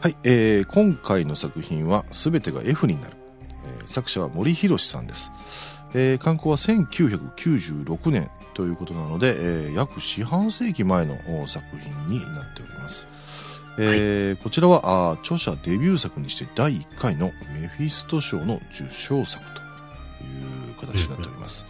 はい、えー今回の作品は全てが F になる、えー作者は森博さんです、えー刊行は1996年ということなので、えー約四半世紀前のお作品になっております、えーこちらはあー著者デビュー作にして第1回のメフィスト賞の受賞作という形になっております、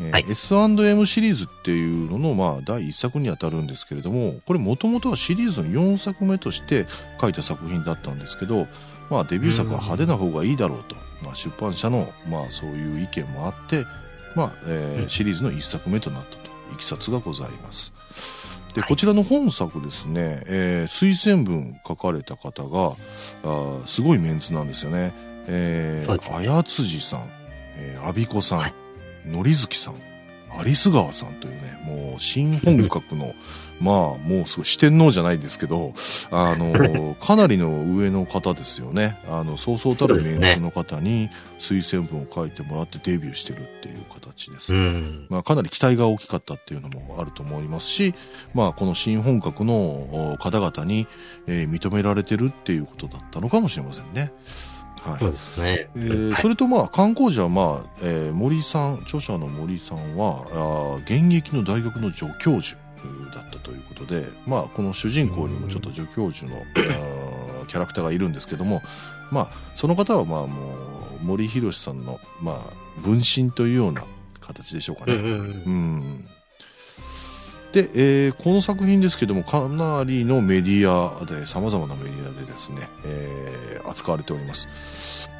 えーはい。S&M シリーズっていうのの、まあ、第1作にあたるんですけれどもこれもともとはシリーズの4作目として書いた作品だったんですけど、まあ、デビュー作は派手な方がいいだろうと、まあ、出版社の、まあ、そういう意見もあって、まあえーうん。シリーズの1作目となったと。いきさつがございます。ではい。こちらの本作ですね、えー推薦文書かれた方があーすごいメンツなんですよね、えー、綾辻さん、えー、阿比子さん、はいのりずきさん有栖川さんというねもう新本格の まあもうすごい四天王じゃないですけどあのかなりの上の方ですよねあのそうそうたるメそうですねンツの方に推薦文を書いてもらってデビューしてるっていう形です、うん。まあ、かなり期待が大きかったっていうのもあると思いますし、まあ、この新本格のお方々に、えー認められてるっていうことだったのかもしれませんね。はい。そうですね。えーはい。それとまあ観光時はまあ、えー森さん著者の森さんはあー現役の大学の助教授だったということで、まあ、この主人公にもちょっと助教授のあーキャラクターがいるんですけども、まあ、その方はまあもう森博さんの、まあ、分身というような形でしょうかね。うんうんうん。うんで、えーこの作品ですけどもかなりのメディアでさまざまなメディアでですね、えー扱われております。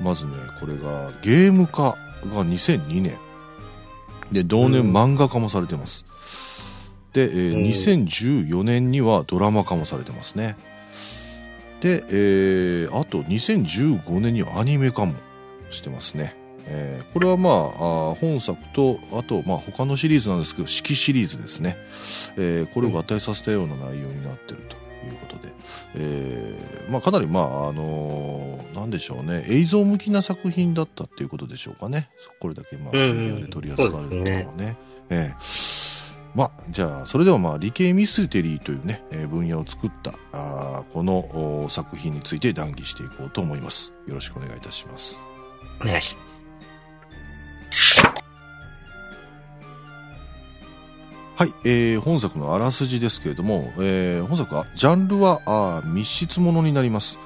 まずねこれがゲーム化が2002年で同年うん。漫画化もされてます。で、えーうん。2014年にはドラマ化もされてますね。で、えーあと2015年にはアニメ化もしてますねえーこれはまああー本作とあとまあ他のシリーズなんですけど四季シリーズですね、えーこれを合体させたような内容になってるということで、えーまあ、かなりまああのーなんでしょうね。映像向きな作品だったっていうことでしょうかね。これだけまあメディアで取り扱われるのはね。えーまあ、じゃあそれではまあ理系ミステリーというね、えー分野を作ったあーこのお作品について談義していこうと思います。よろしくお願いいたします。お願いします。はい、えー本作のあらすじですけれども、えー本作はジャンルはあー密室ものになります、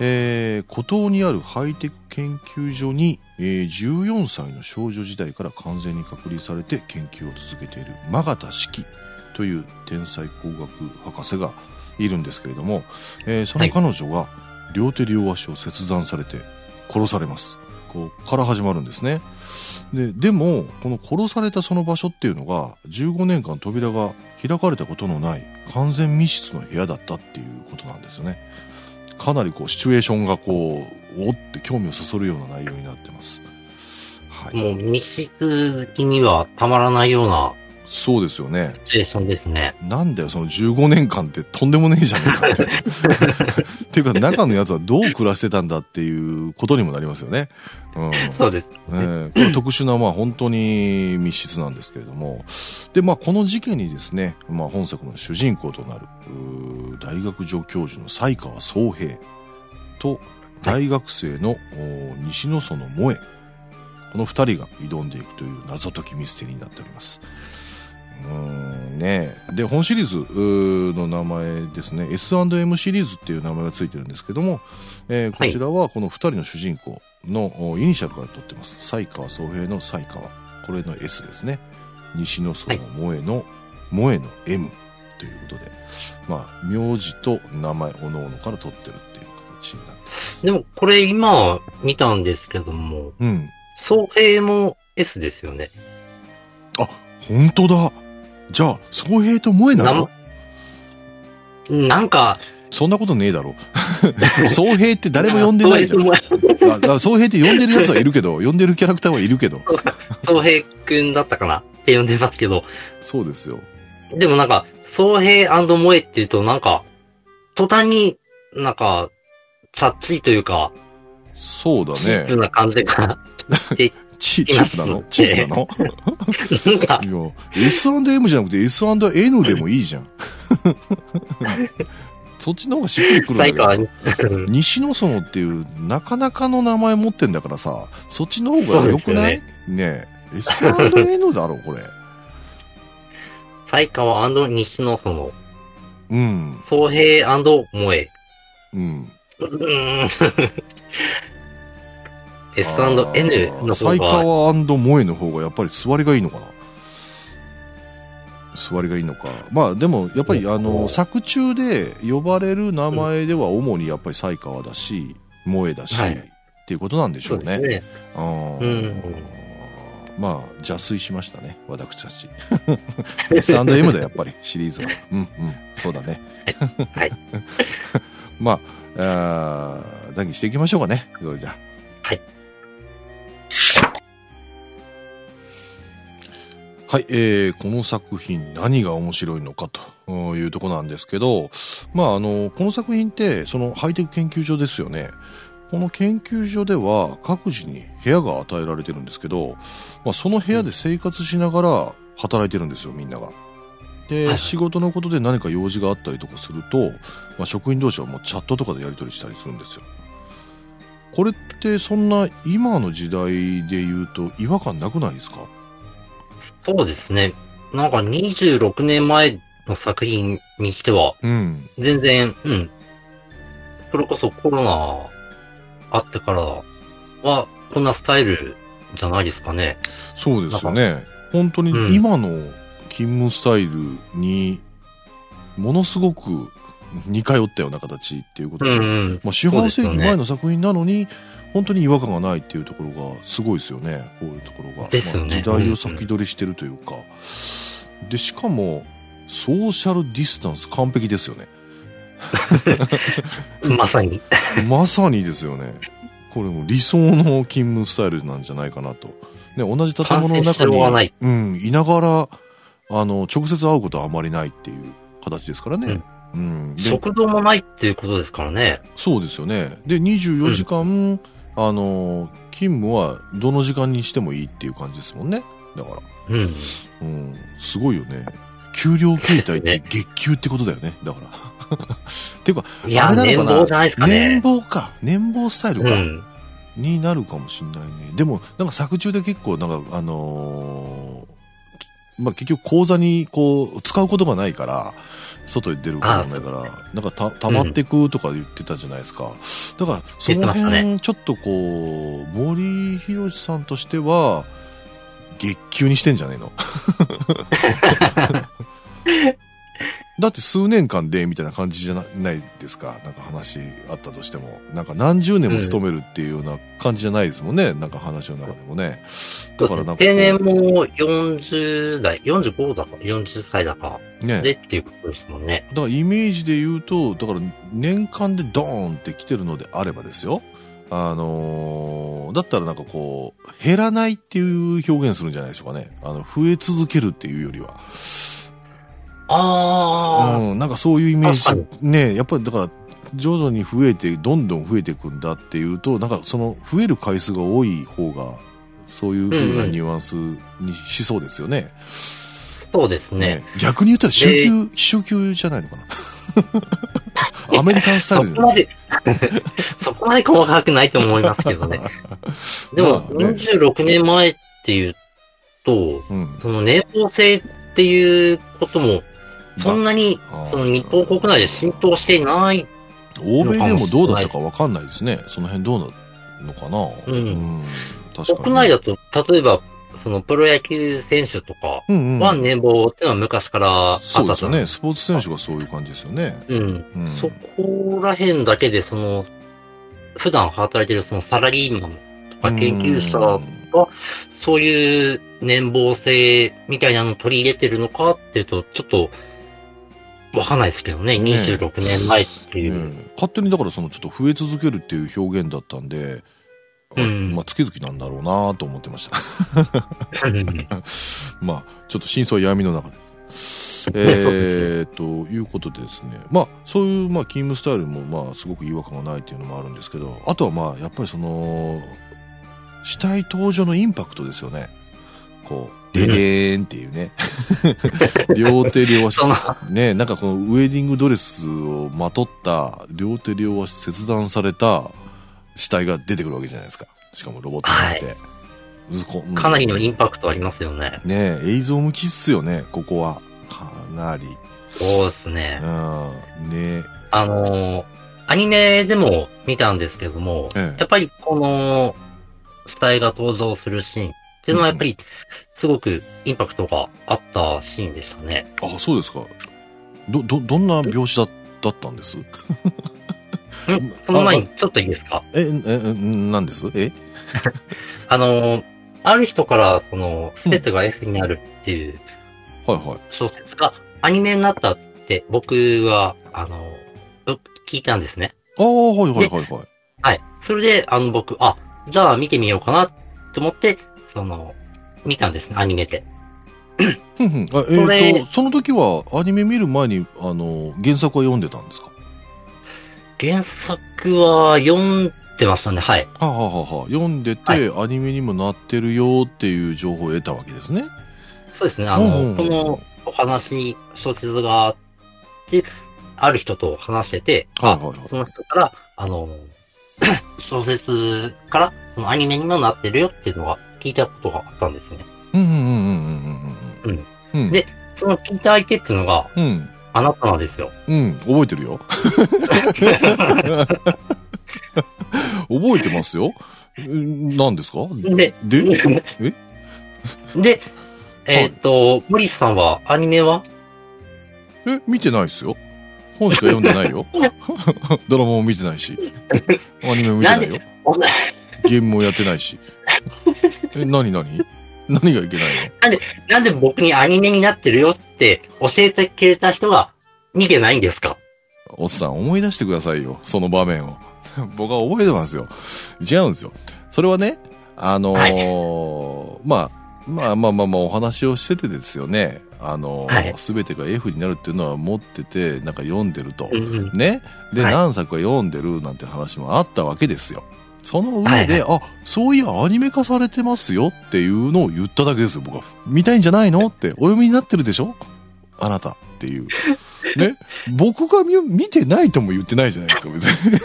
えー孤島にあるハイテク研究所に、えー14歳の少女時代から完全に隔離されて研究を続けている真形式という天才工学博士がいるんですけれども、えーその彼女が両手両足を切断されて殺されます。ここから始まるんですねででもこの殺されたその場所っていうのが15年間扉が開かれたことのない完全密室の部屋だったっていうことなんですよね。かなりこうシチュエーションがこうおって興味をそそるような内容になってます。はい。もう密室的にはたまらないようなそうですよね。シチュエーですね。なんだよその15年間ってとんでもねえじゃねえかって。っていうか中のやつはどう暮らしてたんだっていうことにもなりますよね。うん。そうです。えーこれ特殊な、まあ、本当に密室なんですけれども。で、まあ、この事件にですね、まあ、本作の主人公となる大学助教授の西川宗平と大学生の、お西野園萌えこの二人が挑んでいくという謎解きミステリーになっております。うーんねで本シリーズの名前ですね。S&M シリーズっていう名前がついてるんですけども、えーこちらはこの2人の主人公のおイニシャルから取ってます。西川宗平の西川これの S ですね。西野荘の萌えの、萌えの M ということで。まあ名字と名前おのおのから取ってるっていう形になってます。でもこれ今見たんですけども、うん。総平も S ですよね。本当だじゃあ宗平と萌えなの？なんか、そんなことねえだろ。宗平って誰も呼んでないじゃん。ん。ああ宗平って呼んでるやつはいるけど呼んでるキャラクターはいるけど。総平くんだったかなって呼んでますけど、そうですよ。でもなんか、総平萌えって言うとなんか、途端になんか、さっちりというか、そうだね。な感じが聞いて、チチープなの？チープなの？なんか、いや S&M じゃなくて S&N でもいいじゃん。そっちの方がしっくりくるんけど西野園っていうなかなかの名前持ってんだからさそっちの方が良くない？ね。え。S&N だろこれ。才川西野園、うん。総平萌え。うん。うーん。S&N の方才が、川萌えの方がやっぱり座りがいいのかな？座りがいいのか。まあでもやっぱりうん。あの作中で呼ばれる名前では主にやっぱり才川だし萌えだし、はい。っていうことなんでしょうね。そうね。あー。うん。まあ邪推しましたね私たち。S&M だやっぱりシリーズは。うんうん。そうだね。はい。まあ談義していきましょうかね。それじゃあ。はいはい、えーこの作品何が面白いのかというところなんですけど、まあ、あの、この作品って、そのハイテク研究所ですよね。この研究所では各自に部屋が与えられてるんですけど、まあ、その部屋で生活しながら働いてるんですよ、みんなが。で、はい仕事のことで何か用事があったりとかすると、まあ、職員同士はもうチャットとかでやり取りしたりするんですよ。これってそんな今の時代で言うと違和感なくないですか？そうですね。なんか26年前の作品にしては、うん。全然、うん。それこそコロナあってからは、こんなスタイルじゃないですかね。そうですよね。本当にうん今の勤務スタイルにものすごく似通ったような形っていうことで、うんうん。まあ、四半世紀前の作品なのに、本当に違和感がないっていうところがすごいですよね。こういうところが。ねまあ時代を先取りしてるというか。で、しかも、ソーシャルディスタンス完璧ですよね。まさに。まさにですよね。これも理想の勤務スタイルなんじゃないかなと。ね、同じ建物の中に、うん、いながら、あの、直接会うことはあまりないっていう形ですからね。うん。で食堂もないっていうことですからね。そうですよね。で、24時間、あの、勤務はどの時間にしてもいいっていう感じですもんね。だから、うん。うん、すごいよね。給料形態って ね月給ってことだよね。だから。っ ていうか、いや、あれなのかな？年俸じゃないですか年ね。俸か。年俸スタイルか。うん。になるかもしれないね。でも、なんか作中で結構、なんか、あのーまあ、結局口座にこう、使うことがないから、外に出ることがないから、なんかた、溜まってくとか言ってたじゃないですか。だから、その辺、ちょっとこう、森博さんとしては、月給にしてんじゃねえの？だって数年間でみたいな感じじゃなないですか。なんか話あったとしても。なんか何十年も勤めるっていうような感じじゃないですもんね。なんか話の中でもね。だからなんか。定年も40代、45だか、40歳だかね。でっていうことですもんね。だからイメージで言うと、だから年間でドーンって来てるのであればですよ。あのーだったらなんかこう、減らないっていう表現するんじゃないでしょうかね。あの、増え続けるっていうよりは。あうん、なんかそういうイメー確ジ。ね、やっぱりだから、徐々に増えて、どんどん増えていくんだっていうと、なんかその増える回数が多い方が、そういう風なニュアンスにしそうですよね。あ、そうですね。逆に言ったら週休、週休じゃないのかな？アメリカンスタイルそこまで、そこまで細かくないと思いますけどね。でも、まあね26年前っていうと、うん。その年俸制っていうことも、そんなに、まあその日本国内で浸透していない。欧米でもどうだったかわかんないですね。その辺どうなのかな。うん確かに。国内だと、例えば、そのプロ野球選手とかうんうん。は年俸っていうのは昔からあったそうですよね。スポーツ選手がそういう感じですよね。うん。うん。そこら辺だけで、その、普段働いてるそのサラリーマンとか研究者うんそういう年俸制みたいなのを取り入れてるのかっていうと、ちょっと、わかんないですけどね。ね26年前っていう。うん勝手にだからそのちょっと増え続けるっていう表現だったんで、あうんまあ月々なんだろうなと思ってました。う んまあちょっと真相は闇の中です。えー、ということでですね、まあそういうまあ勤務スタイルもまあすごく違和感がないっていうのもあるんですけど、あとはまあやっぱりその死体登場のインパクトですよね。こうででーんっていうね。両手両足ね、なんかこのウェディングドレスをまとった、両手両足切断された死体が出てくるわけじゃないですか。しかもロボットになって。うこうんかなりのインパクトありますよね。ね映像向きっすよね、ここは。かなり。そうですね。うん。ねあのーアニメでも見たんですけども、ええやっぱりこの、死体が登場するシーンっていうのはやっぱり、すごくインパクトがあったシーンでしたね。あ、そうですか。ど、ど、どんな描写だだったんです？んその前にちょっといいですか？え、え、え、なんです？え？あのーある人から、その、すべてが F になるっていうはいはい。小説がアニメになったって僕は、あのー聞いたんですね。ああ、はいはいはいはい。はい。それで、あの、僕、あ、じゃあ見てみようかなと思って、その、見たんですね、アニメで。ふんふんあえーと、その時はアニメ見る前に、あの、原作は読んでたんですか？原作は読んでましたね、はい。はあ、はあはあはあ、読んでて、はいアニメにもなってるよっていう情報を得たわけですね？そうですね、あうんうんうんの、このお話に小説があって、ある人と話してて、はいはいはいあその人から、あの、小説から、そのアニメにもなってるよっていうのが聞いたことがあったんですね。うんうんうんうんうんうん。でその聞いた相手っていうのが、うん。あなたなんですよ。うん。覚えてるよ。覚えてますよ。ん何ですか？で、で？え？で、えーっと、モリスさんは、アニメは？え、見てないですよ。本しか読んでないよ。ドラマも見てないし。アニメも見てないよ。おゲームもやってないし。え、何何？何がいけないの？なんで僕にアニメになってるよって教えてくれた人が見てないんですか？おっさん思い出してくださいよ。その場面を。僕は覚えてますよ。違うんですよ。それはね、あのーまあ、まあまあまあまあお話をしててですよね。あのはいすべてが F になるっていうのは持ってて、なんか読んでると。うんうん。ね？で、はい何作か読んでるなんて話もあったわけですよ。その上で、はいあ、そういやアニメ化されてますよっていうのを言っただけですよ、僕は。見たいんじゃないの？って、お読みになってるでしょ？あなたっていう。ね？僕が見見てないとも言ってないじゃないですか、別に。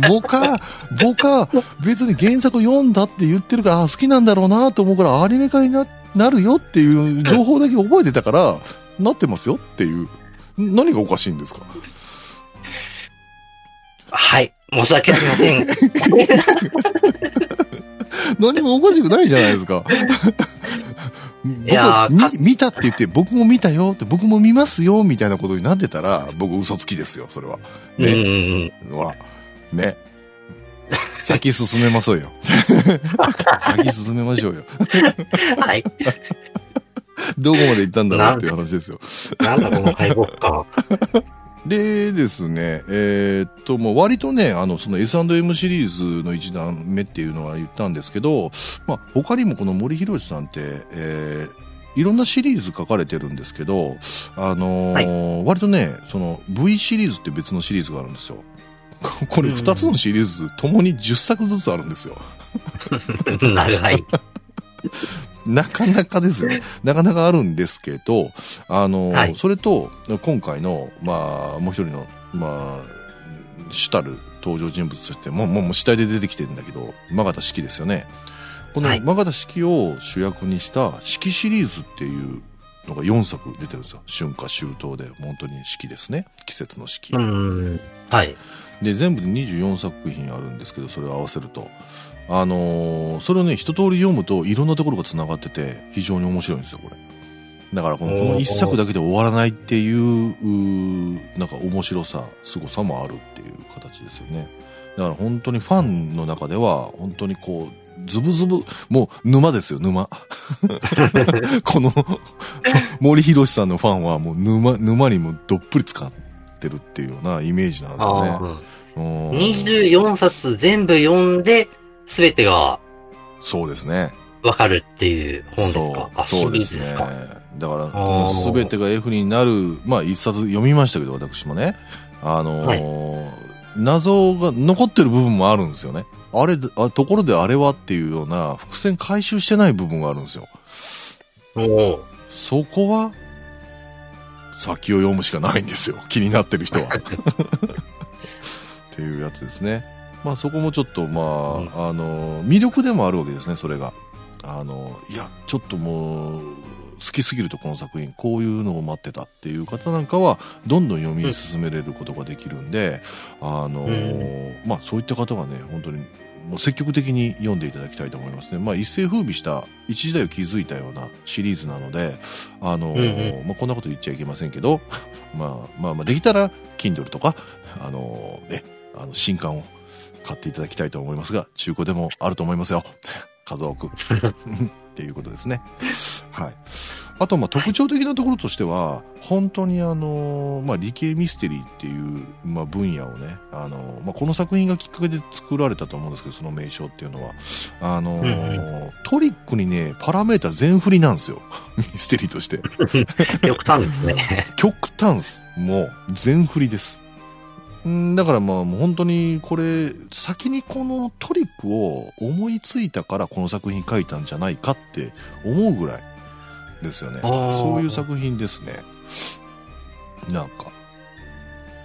僕は、僕は別に原作を読んだって言ってるから、あ好きなんだろうなと思うから、アニメ化にななるよっていう情報だけ覚えてたから、なってますよっていう。何がおかしいんですか？はい。申し訳ありません。何もおかしくないじゃないですか。僕いやーか見見たって言って、僕も見たよって、僕も見ますよ、みたいなことになってたら、僕嘘つきですよ、それは。ね。うん。は、ね。先進めましょうよ。先進めましょうよ。はい。どこまで行ったんだろうっていう話ですよ。なんだこの敗北感。でですね、えーっと、もう割とね、あの、その S&M シリーズの一段目っていうのは言ったんですけど、まあ、他にもこの森博さんって、えーいろんなシリーズ書かれてるんですけど、あのー割とね、その V シリーズって別のシリーズがあるんですよ。これ2つのシリーズともに10作ずつあるんですよ。長い。なかなかですよ。なかなかあるんですけど、あの、はいそれと、今回の、まあ、もう一人の、まあ、主たる登場人物として、もう、もう死体で出てきてるんだけど、マガタ式ですよね。このはいマガタ式を主役にした式シリーズっていうのが4作出てるんですよ。春夏秋冬で、本当に式ですね。季節の式。うん。はい。で、全部で24作品あるんですけど、それを合わせると。あのーそれをね、一通り読むと、いろんなところが繋がってて、非常に面白いんですよ、これ。だからこの、この一作だけで終わらないっていう、なんか面白さ、凄さもあるっていう形ですよね。だから本当にファンの中では、本当にこう、ズブズブ、もう沼ですよ、沼。この、森博さんのファンはもう沼、沼にもどっぷり使ってるっていうようなイメージなんですよねあ。あ。うん24冊全部読んで、すべてがそうですね。わかるっていう本ですか？あ、そうですね。だから、この全てが F になる、まあ一冊読みましたけど、私もね。あのー謎が残ってる部分もあるんですよね。あれ、あところであれはっていうような伏線回収してない部分があるんですよ。おうそこは、先を読むしかないんですよ。気になってる人は。っていうやつですね。まあそこもちょっとまあ、あの、魅力でもあるわけですね、それが。あの、いや、ちょっともう、好きすぎるとこの作品、こういうのを待ってたっていう方なんかは、どんどん読み進めれることができるんで、あの、まあそういった方はね、本当にもう積極的に読んでいただきたいと思いますね。まあ、一世風靡した一時代を築いたようなシリーズなので、あのーうんうまあ、こんなこと言っちゃいけませんけど、まあ、まあ、まあ、できたら、Kindle とか、あのーね、あの、新刊を買っていただきたいと思いますが、中古でもあると思いますよ。数多く。っていうことですね。はい。あと、まあ、特徴的なところとしては、本当にあの、まあ、理系ミステリーっていう、まあ、分野をね、あの、まあ、この作品がきっかけで作られたと思うんですけど、その名称っていうのは。あの、んうトリックにね、パラメータ全振りなんですよ。ミステリーとして。極端ですね。極端っす。もう、全振りです。んだからまあもう本当にこれ先にこのトリックを思いついたからこの作品書いたんじゃないかって思うぐらいですよね。そういう作品ですね。なんか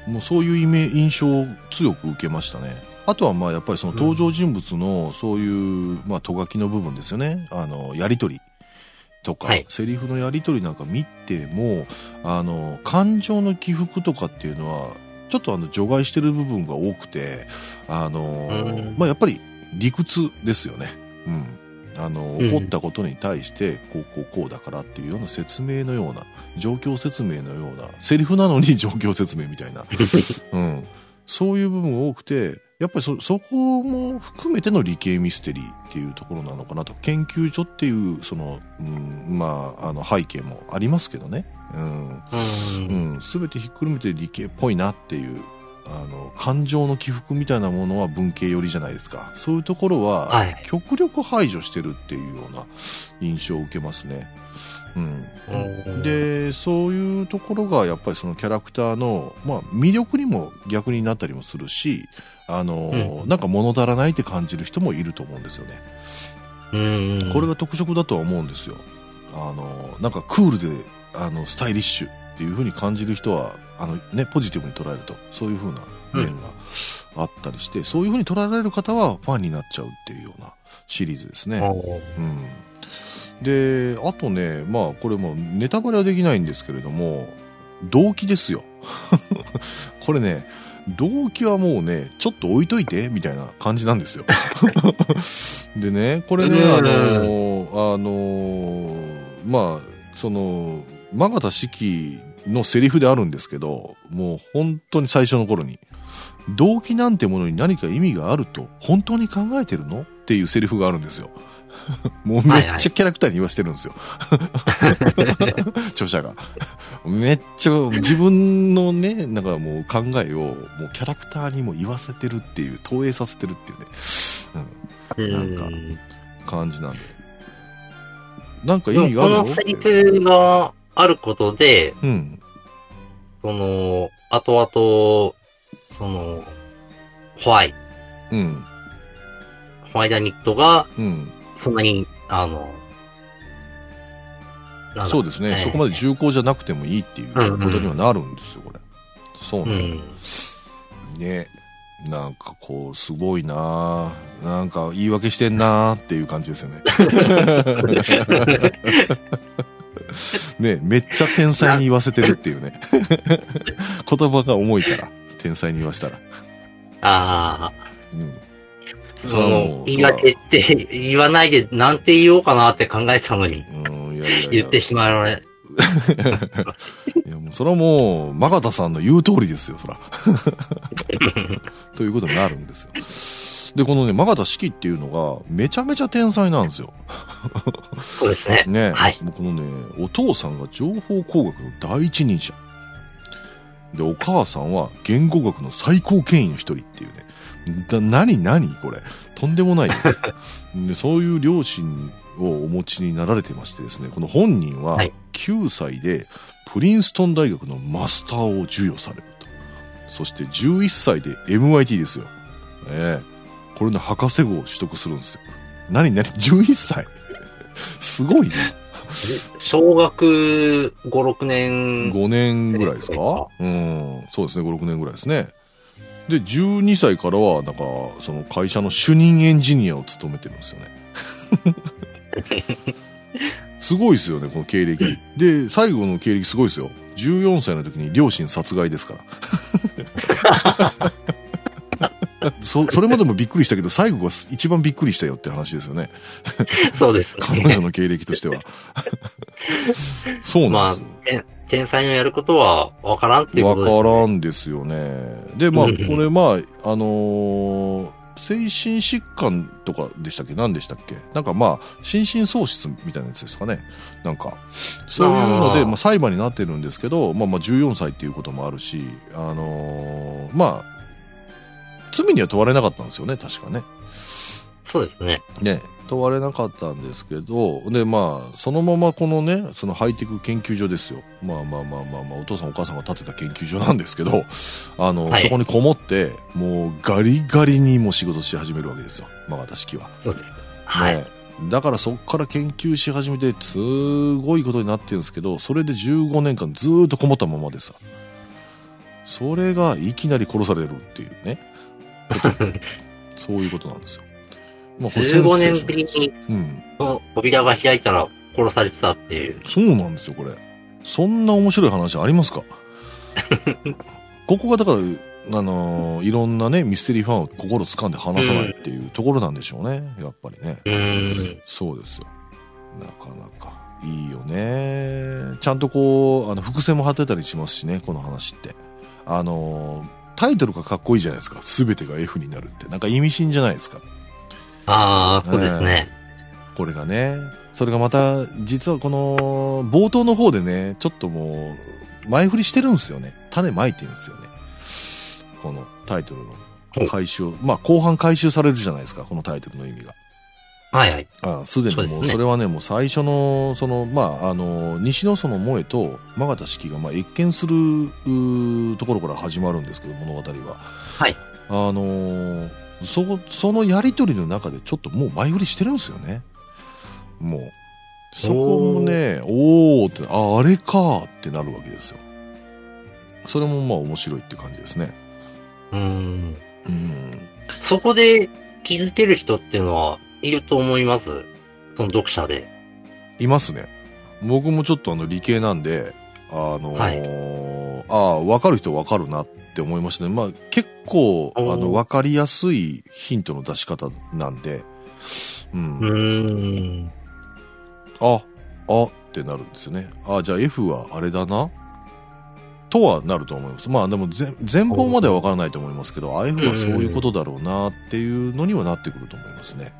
もうそういうイメ印象を強く受けましたね。あとはまあやっぱりその登場人物のそういうまあとがきの部分ですよね。あのやり取りとか、はい。セリフのやり取りなんか見てもあの感情の起伏とかっていうのはちょっとあの除外してる部分が多くてあのうん。まあやっぱり理屈ですよね。うん。あのうん。起こったことに対してこうこうこうだからっていうような説明のような状況説明のようなセリフなのに状況説明みたいな、うん、そういう部分が多くてやっぱりそそこも含めての理系ミステリーっていうところなのかなと。研究所っていうその、うん、まああの背景もありますけどね、うん。う。うんん、全てひっくるめて理系っぽいなっていうあの感情の起伏みたいなものは文系寄りじゃないですか。そういうところははい。極力排除してるっていうような印象を受けますね。うん、うん。でそういうところがやっぱりそのキャラクターの、まあ、魅力にも逆になったりもするしあの、なんか物足らないって感じる人もいると思うんですよね。うん。これが特色だとは思うんですよ。あのなんかクールであのスタイリッシュっていう風に感じる人はあの、ね、ポジティブに捉えるとそういう風な面があったりして、そういう風に捉えられる方はファンになっちゃうっていうようなシリーズですね。うん、であとねまあこれもネタバレはできないんですけれども動機ですよ これね動機はもうねちょっと置いといてみたいな感じなんですよ。でねこれねあのあのまあその真形四季のセリフであるんですけどもう本当に最初の頃に動機なんてものに何か意味があると本当に考えてるの？っていうセリフがあるんですよ。もうめっちゃキャラクターに言わせてるんですよ。著者が。めっちゃ自分のね、なんかもう考えをもうキャラクターにも言わせてるっていう、投影させてるっていうね、うんなんか感じなんで。なんか意味があるの？のセリフがあることで、うん。その、後々、その、ホワイ、うん。ホワイトニットが、うん。そんなに、あの、そうですね、ええそこまで重厚じゃなくてもいいっていうことにはなるんですよ、これ。そううね。ん。ね。なんかこう、すごいなぁなんか言い訳してんなーっていう感じですよね。ねめっちゃ天才に言わせてるっていうね。言葉が重いから、天才に言わしたら。ああ、うん。そのう、言い訳って 言わないで、なんて言おうかなって考えてたのに、うん、いやいやいや言ってしまうね。いやもうそれはもう、マガタさんの言う通りですよ、そら。ということになるんですよ。で、このね、マガタ四季っていうのが、めちゃめちゃ天才なんですよ。そうですね。ね、はいもうこのね、お父さんが情報工学の第一人者。で、お母さんは言語学の最高権威の一人っていうね。だ何何？これ。とんでもないよ。でそういう両親をお持ちになられてましてですね、この本人ははい9歳でプリンストン大学のマスターを授与されると。そして11歳で MIT ですよ。ええこれね、博士号を取得するんですよ。何何 ?11 歳 すごいね。小学5、6年。5年ぐらいですか？か？うん。そうですね、5、6年ぐらいですね。で、12歳からは、なんか、その会社の主任エンジニアを務めてるんですよね。すごいですよね、この経歴。で、最後の経歴すごいですよ。14歳の時に両親殺害ですから。そそれまでもびっくりしたけど、最後が一番びっくりしたよって話ですよね。そうです彼ね。女の経歴としては。そうなんですよ。天天才のやることはわからんっていうわことです、ね。からんですよね。で、まあ、うんこれ、まあ、あのー精神疾患とかでしたっけ？何でしたっけ？なんかまあ、心神喪失みたいなやつですかね。なんか、そういうので、まあ、裁判になってるんですけど、まあまあ、14歳っていうこともあるし、あのーまあ、罪には問われなかったんですよね、確かね。そうですね。ね、問われなかったんですけど、で、まあ、そのままこのね、そのハイテク研究所ですよ。まあまあまあまあまあ、お父さんお母さんが建てた研究所なんですけど、あの、はいそこにこもって、もうガリガリにもう仕事し始めるわけですよ。まあ私は。そうです。はい。ねだからそこから研究し始めて、すごいことになってるんですけど、それで15年間ずーっとこもったままでさ。それがいきなり殺されるっていうね。そういうことなんですよ。まあこれ15センセーション年ぶりに、の扉が開いたら殺されてたっていう。そうなんですよ、これ。そんな面白い話ありますか？ここがだから、あのーいろんなね、ミステリーファンを心掴んで離さないっていうところなんでしょうね。やっぱりね。うーん。そうですよ。なかなか。いいよね。ちゃんとこう、あの、伏線も張ってたりしますしね、この話って。あのータイトルがかっこいいじゃないですか。すべてが F になるって。なんか意味深じゃないですか。ああ、そうですね。これがね。それがまた、実はこの、冒頭の方でね、ちょっともう、前振りしてるんですよね。種まいてるんですよね。このタイトルの回収、まあ後半回収されるじゃないですか、このタイトルの意味が。はいはい。ああすでにもう、それはね、もう最初の、その、まあ、あの、西野園萌えと真形式が、まあ、謁見する、ところから始まるんですけど、物語は。はい。あのーそこ、そのやりとりの中でちょっともう前振りしてるんですよね。もう。そこもね、おーって、あ、あれかってなるわけですよ。それもまあ面白いって感じですね。うーん。うん。そこで気づける人っていうのはいると思います？その読者で。いますね。僕もちょっとあの理系なんで、あのーああ、わかる人わかるなって思いましたね。まあ結構、あの、わかりやすいヒントの出し方なんで、うん。うーん。あ、あってなるんですよね。あ、じゃあ F はあれだなとはなると思います。まあでも全全本まではわからないと思いますけど、あ F はそういうことだろうなっていうのにはなってくると思いますね。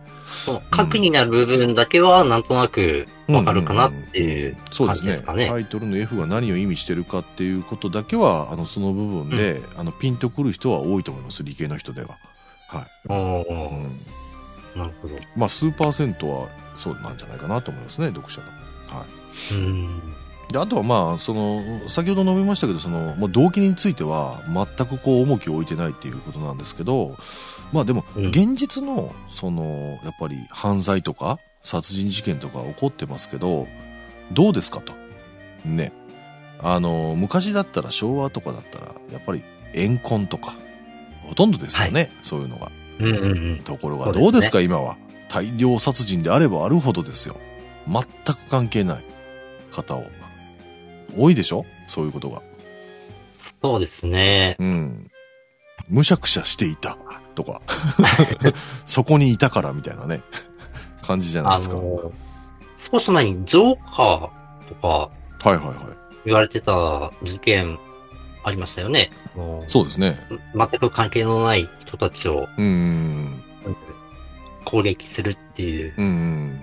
その核になる部分だけはなんとなくわかるかなっていう感そうですねじですかね。タイトルの F が何を意味してるかっていうことだけは、あの、その部分で、あの、ピンとくる人は多いと思います。理系の人では。はい。おーうん。なるほど。まあ、数パーセントはそうなんじゃないかなと思いますね、読者の。はうーん。い。で、あとはまあ、その、先ほど述べましたけど、その、まあ、動機については、全くこう、重きを置いてないっていうことなんですけど、まあでも、うん現実の、その、やっぱり犯罪とか、殺人事件とか起こってますけど、どうですかと。ね。あの、昔だったら、昭和とかだったら、やっぱり、怨恨とか、ほとんどですよね、そういうのが。うんうんうん。ところがどうですか、今は。大量殺人であればあるほどですよ。全く関係ない方を。多いでしょ？そういうことが。そうですね。うん。むしゃくしゃしていたとか。そこにいたからみたいなね。感じじゃないあですか。少し前にジョーカーとかはいはい。言われてた事件ありましたよね。そうですね。全く関係のない人たちをうんうん攻撃するっていう。うん。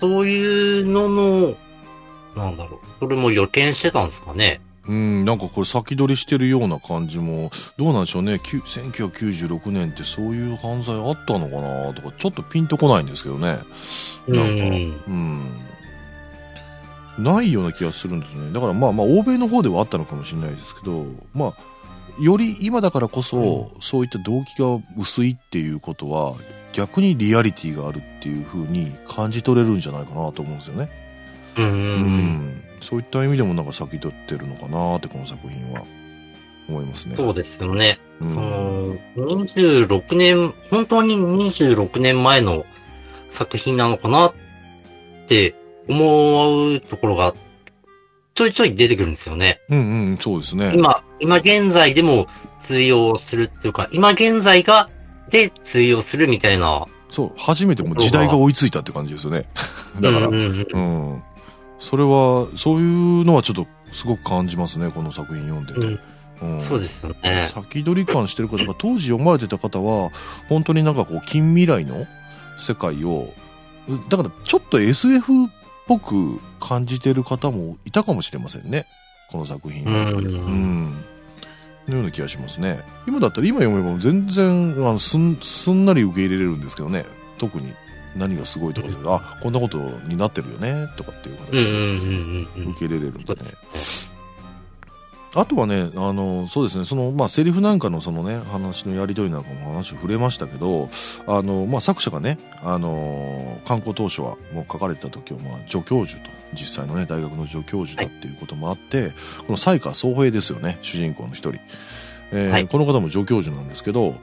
そういうのの、なんだろう。それも予見してたんですかね。うん、なんかこれ先取りしてるような感じも、どうなんでしょうね。きゅ1996年ってそういう犯罪あったのかなとか、ちょっとピンとこないんですけどね。なんか、うんうん。ないような気がするんですね。だからまあまあ、欧米の方ではあったのかもしれないですけど、まあ、より今だからこそ、そういった動機が薄いっていうことは、逆にリアリティがあるっていう風に感じ取れるんじゃないかなと思うんですよね。うんそういった意味でもなんか先取ってるのかなってこの作品は思いますね。そうですよね。うそん。の、26年、本当に26年前の作品なのかなって思うところが、ちょいちょい出てくるんですよね。うんうん、そうですね。今、今現在でも通用するっていうか、今現在が、で通用するみたいな。そう、初めてもう時代が追いついたって感じですよね。だから、うんうんううんん。それは、そういうのはちょっとすごく感じますね、この作品読んでて。うんそうですよね。先取り感してる方が当時読まれてた方は本当になんかこう近未来の世界をだからちょっと SF っぽく感じてる方もいたかもしれませんねこの作品う。はうんんのような気がしますね今だったら今読めば全然あのすんすんなり受け入れれるんですけどね特に何がすごいとかあこんなことになってるよねとかっていう形。で受け入れれるんでね。あとはね、あの、そうですね、その、まあ、セリフなんかのそのね、話のやり取りなんかも話触れましたけど、あの、まあ、作者がね、あの、観光当初はもう書かれてた時は、まあ、助教授と、実際のね、大学の助教授だっていうこともあって、この西川総平ですよね、主人公の一人。えーはいこの方も助教授なんですけど、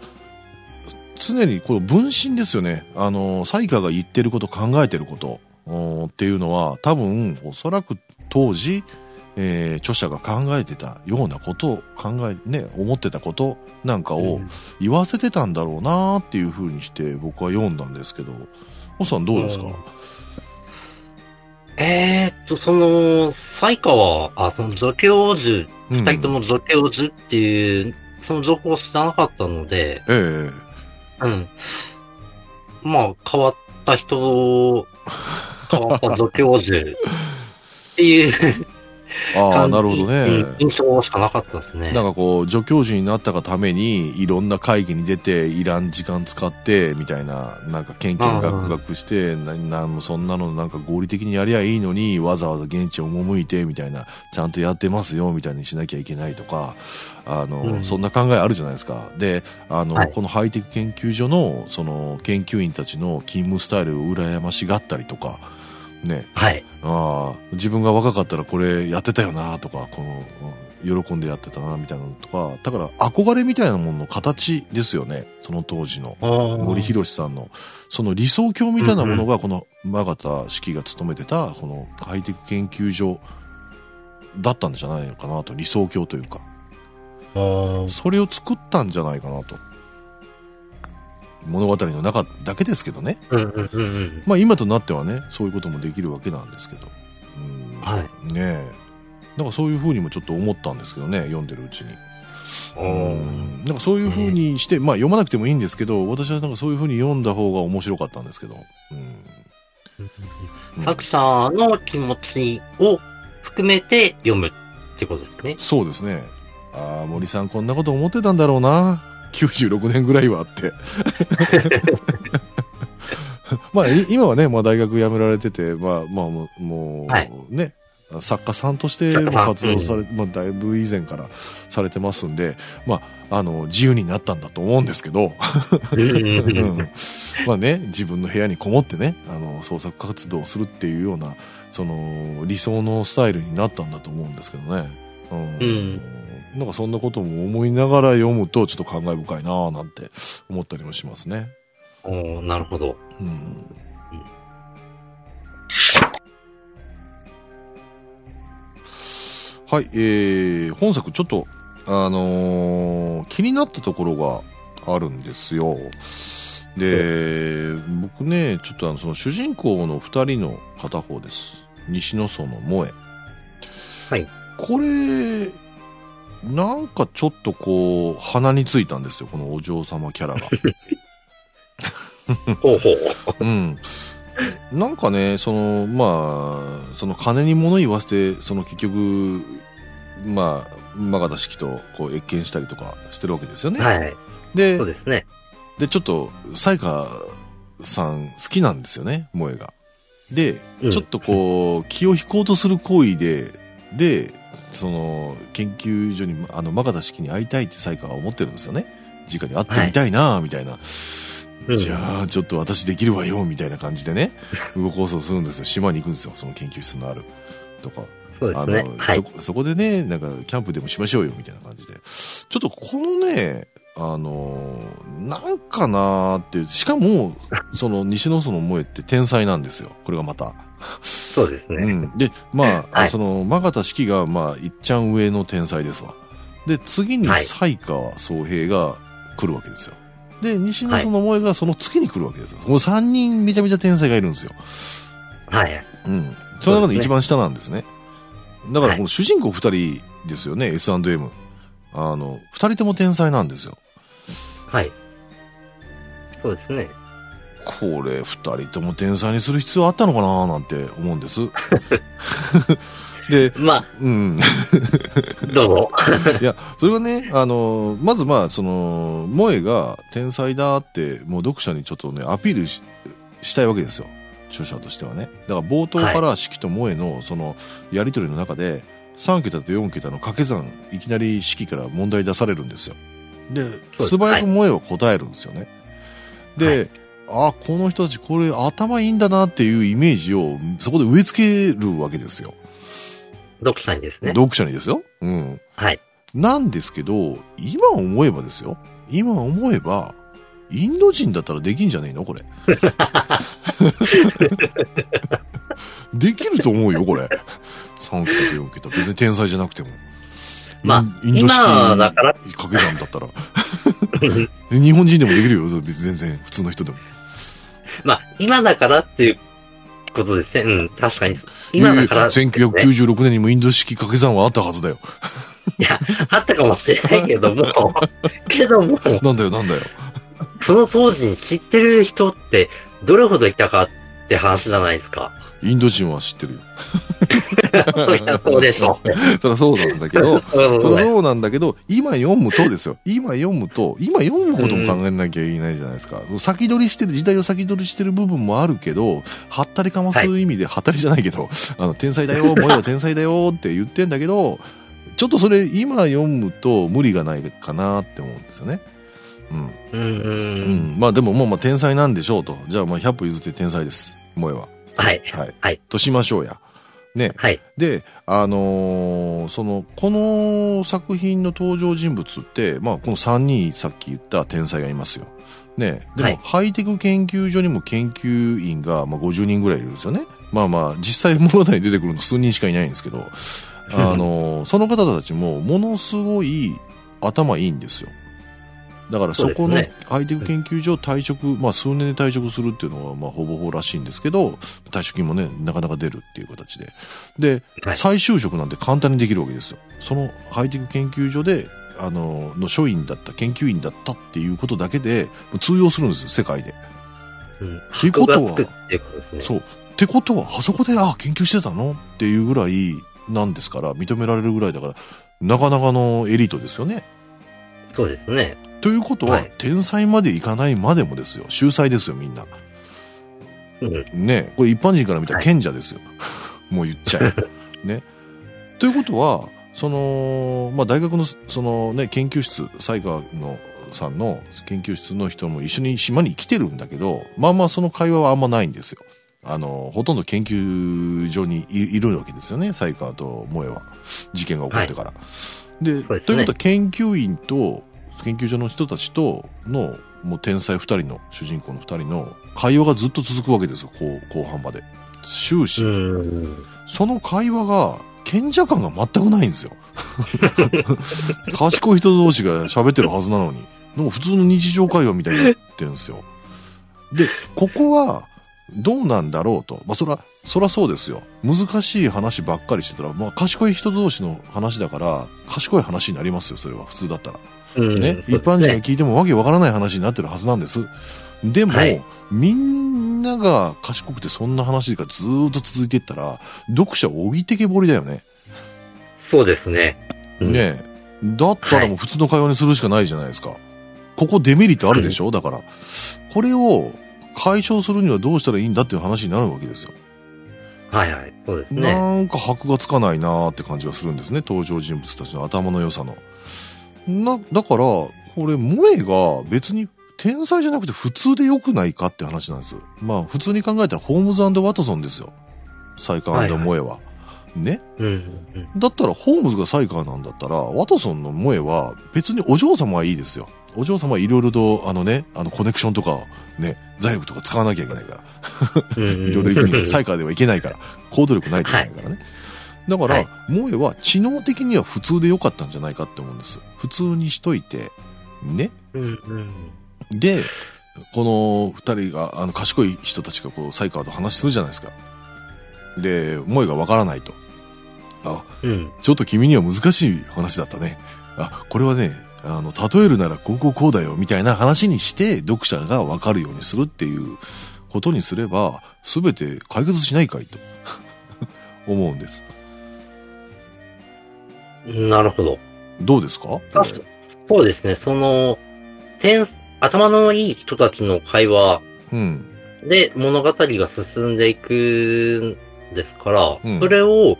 常にこの分身ですよね。あの、西川が言ってること、考えてること、っていうのは、多分、おそらく当時、えー著者が考えてたようなことを考え、ね、思ってたことなんかを言わせてたんだろうなっていうふうにして僕は読んだんですけど、おっさんどうですか、うん。えーっと、その、才川、あ、その助教授、うん二人とも助教授っていう、その情報を知らなかったので、ええうん。まあ、変わった人、変わった助教授っていうあなるほどね。うん印象しかなかったですね。なんかこう、助教授になったがために、いろんな会議に出て、いらん時間使って、みたいな、なんか研究学学して、ななんもそんなのなんか合理的にやりゃいいのに、わざわざ現地を赴いて、みたいな、ちゃんとやってますよ、みたいにしなきゃいけないとか、あの、うんそんな考えあるじゃないですか。で、あの、はいこのハイテク研究所の、その、研究員たちの勤務スタイルを羨ましがったりとか、ね、はい。ああ、自分が若かったらこれやってたよなとか、この、うん喜んでやってたなみたいなのとか、だから憧れみたいなものの形ですよね。その当時の。森森博さんの、その理想郷みたいなものが、この、マガタ式が勤めてた、このハイテク研究所だったんじゃないのかなと、理想郷というか。それを作ったんじゃないかなと。物語の中だけですけどね。うんうんうんうん。まあ今となってはね、そういうこともできるわけなんですけど。うんはい。ねえ。なんかそういうふうにもちょっと思ったんですけどね、読んでるうちに。うんなんかそういうふうにして、まあ読まなくてもいいんですけど、私はなんかそういうふうに読んだ方が面白かったんですけど。うんうん作者の気持ちを含めて読むってことですね。そうですね。ああ、森さんこんなこと思ってたんだろうな。96年ぐらいはって。まあ、い今はね、まあ大学辞められてて、まあ、まあ、もう、もうはいね、作家さんとして活動され、まあ、だいぶ以前からされてますんで、まあ、あの、自由になったんだと思うんですけど、まあね、自分の部屋にこもってね、あの、創作活動をするっていうような、その、理想のスタイルになったんだと思うんですけどね。うん。うんなんかそんなことも思いながら読むと、ちょっと感慨深いなぁなんて思ったりもしますね。おーなるほど。うん。はい、えー、本作ちょっと、あのー気になったところがあるんですよ。で、僕ね、ちょっとあの、その主人公の二人の片方です。西野荘の萌え。はい。これ、なんかちょっとこう、鼻についたんですよ、このお嬢様キャラが。ほうほう。うん。なんかね、その、まあ、その金に物言わせて、その結局、まあ、マガタ式とこう、謁見したりとかしてるわけですよね。はい。でそう、ですね。で、ちょっと、サイカさん好きなんですよね、萌えが。で、うんちょっとこう、気を引こうとする行為で、で、その、研究所に、あの、マガタ式に会いたいってサイカは思ってるんですよね。直に会ってみたいな、みたいな。うんじゃあ、ちょっと私できるわよ、みたいな感じでね、動こうとするんですよ。島に行くんですよ、その研究室のある。とか。あそうですね。の、はいそ。こ、そこでね、なんか、キャンプでもしましょうよ、みたいな感じで。ちょっとこのね、あの、なんかなーっていう、しかも、その、西野園萌えって天才なんですよ。これがまた。そうですね。うん。で、まあ、はいその、マガタ式が、まあ、いっちゃん上の天才ですわ。で、次にはい才川宗平が来るわけですよ。で、西野園萌えがその次に来るわけですよ。この3人めちゃめちゃ天才がいるんですよ。はい。うん。その中で一番下なんですね。だから、この主人公2人ですよね、S&M。あの、2人とも天才なんですよ。はい。そうですね。これ、2人とも天才にする必要あったのかななんて思うんです。で、まうん。あ、どうぞ。いや、それはね、あの、まずまあ、その、萌えが天才だって、もう読者にちょっとね、アピールししたいわけですよ。著者としてはね。だから冒頭から式と萌えの、その、やりとりの中で、3桁と4桁の掛け算、いきなり式から問題出されるんですよ。で、素早く萌えは答えるんですよね。で、はあ、この人たちこれ頭いいんだなっていうイメージをそこで植え付けるわけですよ。読者にですね。読者にですよ。うん。はい。なんですけど、今思えばですよ。今思えば、インド人だったらできんじゃねえの？これ。できると思うよ、これ。3桁と4桁。別に天才じゃなくても。まあインド式今だから掛け算だったら。日本人でもできるよ。別に全然、普通の人でも。まあ、今だからっていうことですね。うん、確かに。今だから、いやいや1996年にもインド式掛け算はあったはずだよ。いや、あったかもしれないけども、けども、なんだよ、なんだよ。その当時に知ってる人ってどれほどいたかって話じゃないですか。インド人は知ってるよ。いや、そうでしょうね。そりゃそうなんだけど、そりゃそうなんだけど、今読むとですよ。今読むと、今読むことも考えなきゃいけないじゃないですか。先取りしてる、時代を先取りしてる部分もあるけど、はったりかます意味で、はったりじゃないけど、あの、天才だよ、萌えは天才だよって言ってんだけど、ちょっとそれ今読むと無理がないかなって思うんですよね。うん。うん、うん、ううん。ん。まあでももうまあ天才なんでしょうと。じゃあまあ100歩譲って天才です。萌えは。はい。はい。はい。としましょうや。ね。はい。で、あのーその、この作品の登場人物って、まあ、この3人さっき言った天才がいますよ。ね。でも、はいハイテク研究所にも研究員が、まあ、50人ぐらいいるんですよね。まあまあ、実際物語に出てくるの数人しかいないんですけど、あのーその方たちも、ものすごい頭いいんですよ。だからそこのそうですねハイテク研究所退職、まあ数年で退職するっていうのはまあほぼほぼらしいんですけど、退職金もね、なかなか出るっていう形で。で、はい再就職なんて簡単にできるわけですよ。そのハイテク研究所で、あの、の所員だった、研究員だったっていうことだけで通用するんですよ、世界で。っていうことですね。そう。ってことは、あそこで、あ、研究してたの？っていうぐらいなんですから、認められるぐらいだから、なかなかのエリートですよね。そうですね。ということは、はい天才までいかないまでもですよ。秀才ですよ、みんな。うん。ねこれ一般人から見たらはい賢者ですよ。もう言っちゃえ。ね。ということは、その、まあ、大学の、そのね、研究室、西川のさんの研究室の人も一緒に島に来てるんだけど、まあまあその会話はあんまないんですよ。あの、ほとんど研究所にいいるわけですよね、西川と萌えは。事件が起こってから。で、そうですねということは研究員と、研究所の人たちとの、もう天才二人の、主人公の二人の会話がずっと続くわけですよ、後後半まで。終始。うん。その会話が、賢者感が全くないんですよ。賢い人同士が喋ってるはずなのに。でも普通の日常会話みたいになってるんですよ。で、ここは、どうなんだろうと。まあ、そら、そらそうですよ。難しい話ばっかりしてたら、まあ、賢い人同士の話だから、賢い話になりますよ、それは。普通だったら。うん。ね？そう一般人が聞いてもわけわからない話になってるはずなんです。でも、はいみんなが賢くてそんな話がずーっと続いていったら、読者置いてけぼりだよね。そうですね。うんねえ。だったらもう普通の会話にするしかないじゃないですか。ここデメリットあるでしょ、だから。これを解消するにはどうしたらいいんだっていう話になるわけですよ。はいはい。そうですね。なんか箔がつかないなーって感じがするんですね、登場人物たちの頭の良さの。な、だから、これ、萌えが別に天才じゃなくて普通で良くないかって話なんです。まあ普通に考えたらホームズワトソンですよ。サイカーモエは。ね？うんうんだったらホームズがサイカーなんだったら、ワトソンのモエは別にお嬢様はいいですよ。お嬢様はいろいろと、あのね、あのコネクションとか、ね、財力とか使わなきゃいけないから。いろいろ行くにはサイカーではいけないから、行動力ないといけないからね。だから、はい萌えは知能的には普通でよかったんじゃないかって思うんです。普通にしといて、ね。で、この二人が、あの、賢い人たちがこう、サイカーと話するじゃないですか。で、萌えがわからないと。あ、うん。ちょっと君には難しい話だったね。あ、これはね、あの、例えるならこうこうこうだよ、みたいな話にして、読者がわかるようにするっていうことにすれば、すべて解決しないかいと、思うんです。なるほど。どうですか？そうですね。その、天、頭のいい人たちの会話うん。で物語が進んでいくんですから、うんそれを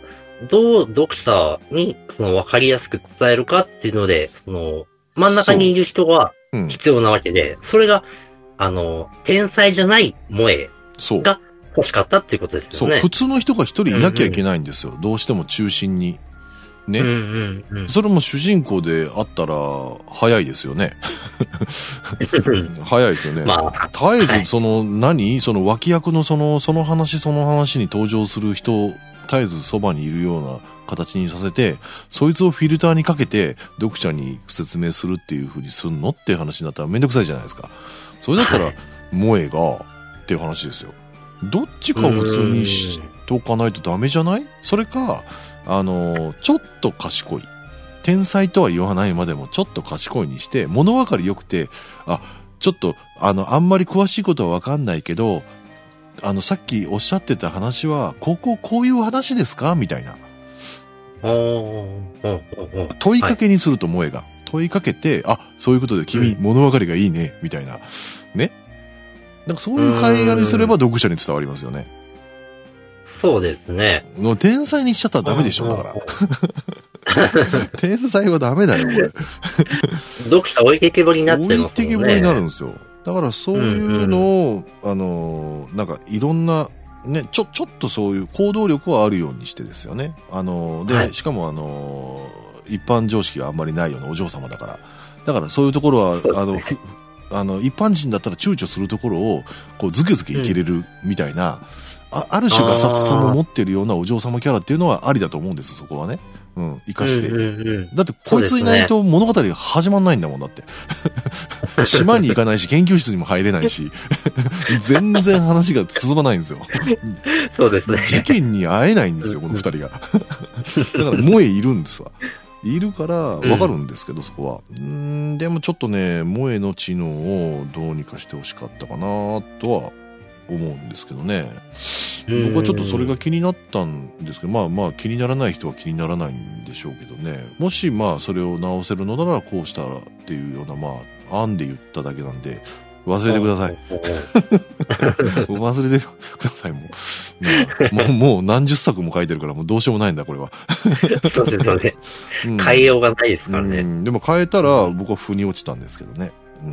どう読者にその分かりやすく伝えるかっていうので、その真ん中にいる人がうん。必要なわけで、それが、あの、天才じゃない萌えそう。が欲しかったっていうことですそう。よね。普通の人が一人いなきゃいけないんですよ。どうしても中心に。ね。うんうんうん。それも主人公であったら、早いですよね。早いですよね。まあ、絶えはいずその何？その脇役のそのその話その話に登場する人絶えずそばにいるような形にさせてそいつをフィルターにかけて読者に説明するっていう風にすんのっていう話になったらめんどくさいじゃないですか。それだったら、はい。萌えがっていう話ですよ。どっちかを普通にしとかないとダメじゃない？それかあのちょっと賢い。天才とは言わないまでもちょっと賢いにして物分かり良くてあちょっとあのあんまり詳しいことは分かんないけどあのさっきおっしゃってた話はこここういう話ですか？みたいな問いかけにすると萌えが、問いかけてあそういうことで君、うん。物分かりがいいね。みたいな。ね。なんかそういう会話にすれば読者に伝わりますよね。そうですね。もう天才にしちゃったらダメでしょだから。天才はダメだよこれ。読者置いてけぼりになっちゃい置いますもんね。てけぼりになるんですよ。だからそういうのを、あのー、なんかいろんな、ね、ちょ、ちょっとそういう行動力はあるようにしてですよね。あのー、で、はいしかもあのー、一般常識があんまりないようなお嬢様だから。だからそういうところは、ねあの、ふあの、一般人だったら躊躇するところを、こう、ズケズケいけれるみたいな、あある種がさつさも持ってるようなお嬢様キャラっていうのはありだと思うんです、そこはね。うん、生かして。うんうんうんだってこいついないと物語が始まんないんだもんだって。島に行かないし、研究室にも入れないし、全然話が進まないんですよ。そうですね。事件に会えないんですよ、この二人が。だから、萌えいるんですわ。いるから、わかるんですけど、そこは。うーん、でもちょっとね、萌えの知能をどうにかしてほしかったかなとは思うんですけどね。僕はちょっとそれが気になったんですけど、まあまあ気にならない人は気にならないんでしょうけどね。もしまあそれを直せるのならこうしたらっていうようなまあ案で言っただけなんで、忘れてください。い。忘れてください、もう。ねもう、もう何十作も書いてるからもうどうしようもないんだ、これは。そうですよね。うん変えようがないですからうね。んでも変えたら僕は腑に落ちたんですけどね。うん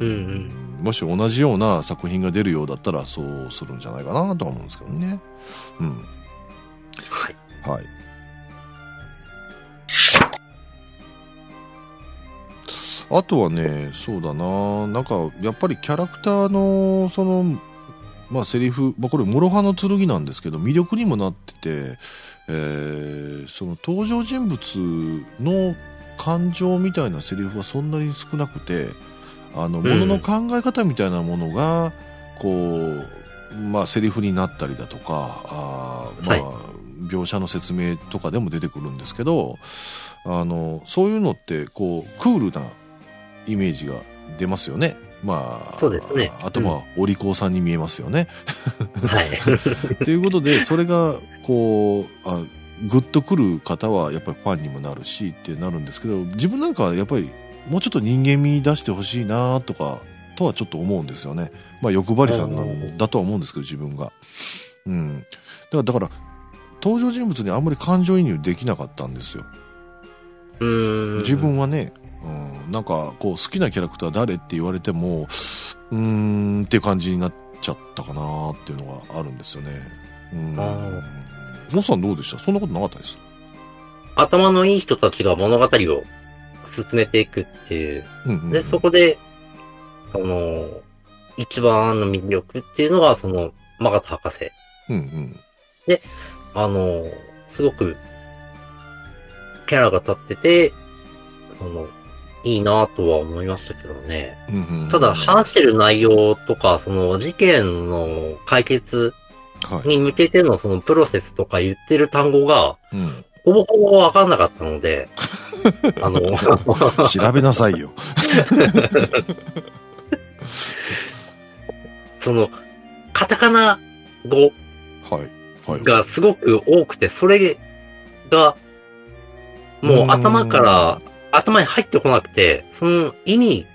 うんうんもし同じような作品が出るようだったらそうするんじゃないかなとは思うんですけどね。うん。はい。はい。あとはね、そうだな、なんか、やっぱりキャラクターの、その、まあ、セリフ、まあ、これ、諸刃の剣なんですけど、魅力にもなってて、えーその登場人物の感情みたいなセリフはそんなに少なくて、あの、んものの考え方みたいなものが、こう、まあ、セリフになったりだとか、あーまあ、はい描写の説明とかでも出てくるんですけど、あの、そういうのって、こう、クールなイメージが出ますよね。まあ、そうですねあとまあ、お利口さんに見えますよね。はい。ということで、それが、こう、あ、グッとくる方は、やっぱりファンにもなるしってなるんですけど、自分なんかはやっぱり、もうちょっと人間味出してほしいなとか、とはちょっと思うんですよね。まあ、欲張りさんなんだとは思うんですけど、自分が。うん。だから、だから、登場人物にあんまり感情移入できなかったんですよ。自分はね。うん、なんかこう好きなキャラクター誰って言われてもうーんっていう感じになっちゃったかなっていうのがあるんですよねうんあモさんどうでした？そんなことなかったです頭のいい人たちが物語を進めていくっていう。うんうんうんで、そこで、その、一番の魅力っていうのが、その、マガタ博士。うんうんあの、すごく、キャラが立ってて、その、いいなとは思いましたけどね。うんうんうんただ、話してる内容とか、その、事件の解決はい、に向けてのそのプロセスとか言ってる単語が、うん、ほぼほぼわかんなかったので、あの、調べなさいよ。その、カタカナ語がすごく多くて、それが、もう頭から、頭に入ってこなくて、その意味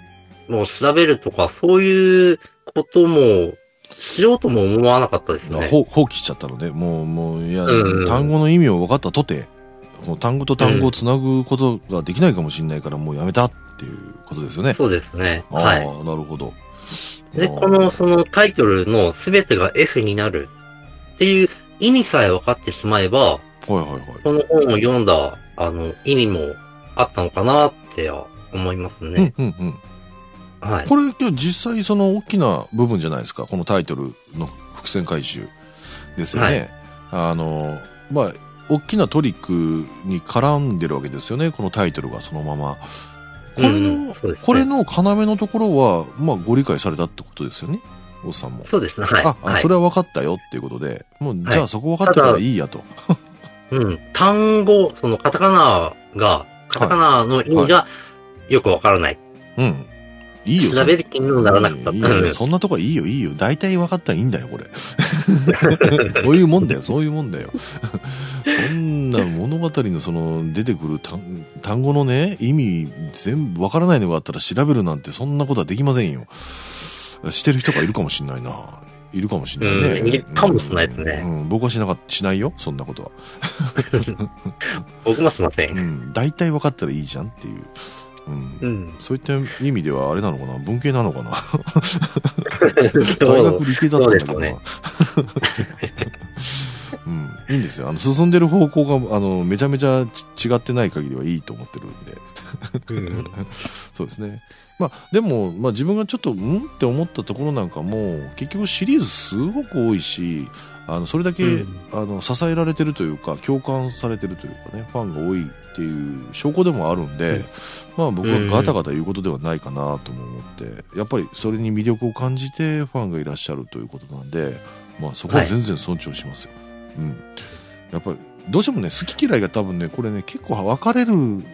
を調べるとか、そういうことも、しようとも思わなかったですね。ほ放棄しちゃったのでもうもういや、うんうん。単語の意味を分かったとてこの単語と単語をつなぐことができないかもしれないからもうやめたっていうことですよね。そうですね。ああ、はい。なるほど。で、この、そのタイトルのすべてが F になるっていう意味さえ分かってしまえば、はいはいはい。この本を読んだ、あの、意味もあったのかなって思いますね。うんうんうん。はい。これ、実際その大きな部分じゃないですか？このタイトルの伏線回収ですよね。あの、まあ、大きなトリックに絡んでるわけですよね。このタイトルがそのまま。これの、うんねこれの要のところは、まあ、ご理解されたってことですよね。おっさんも。そうですね。はい。あ、あはいそれは分かったよっていうことで、もう、じゃあそこ分かったからいいやと。うん。単語、そのカタカナが、カタカナの意味がよくわからない。うん。いいよ。調べる気にもならなかった。いいよいいよ そんなとこはいいよ、いいよ。大体分かったらいいんだよ、これ。そういうもんだよ、そういうもんだよ。そんな物語のその出てくる単単語のね、意味全部分からないのがあったら調べるなんてそんなことはできませんよ。してる人がいるかもしんないな。いるかもしんないね。うんいるかもしんないですねうん、僕はしなかっしないよ、そんなことは。僕もしませ。うんん、大体分かったらいいじゃんっていう。うんうん。そういった意味ではあれなのかな？文系なのかな？そ 大う学理系だったんだけどな？そうん、いいんですよ。あの、進んでる方向が、あの、めちゃめちゃち違ってない限りはいいと思ってるんで。うんそうですね。まあ、でも、まあ自分がちょっと、んって思ったところなんかも、結局シリーズすごく多いし、あの、それだけ、うんあの、支えられてるというか、共感されてるというかね、ファンが多いっていう証拠でもあるんで、うんまあ僕はガタガタ言うことではないかなとも思って、やっぱりそれに魅力を感じてファンがいらっしゃるということなんで、まあそこは全然尊重しますよ。うん。やっぱり、どうしてもね、好き嫌いが多分ね、これね、結構分かれるん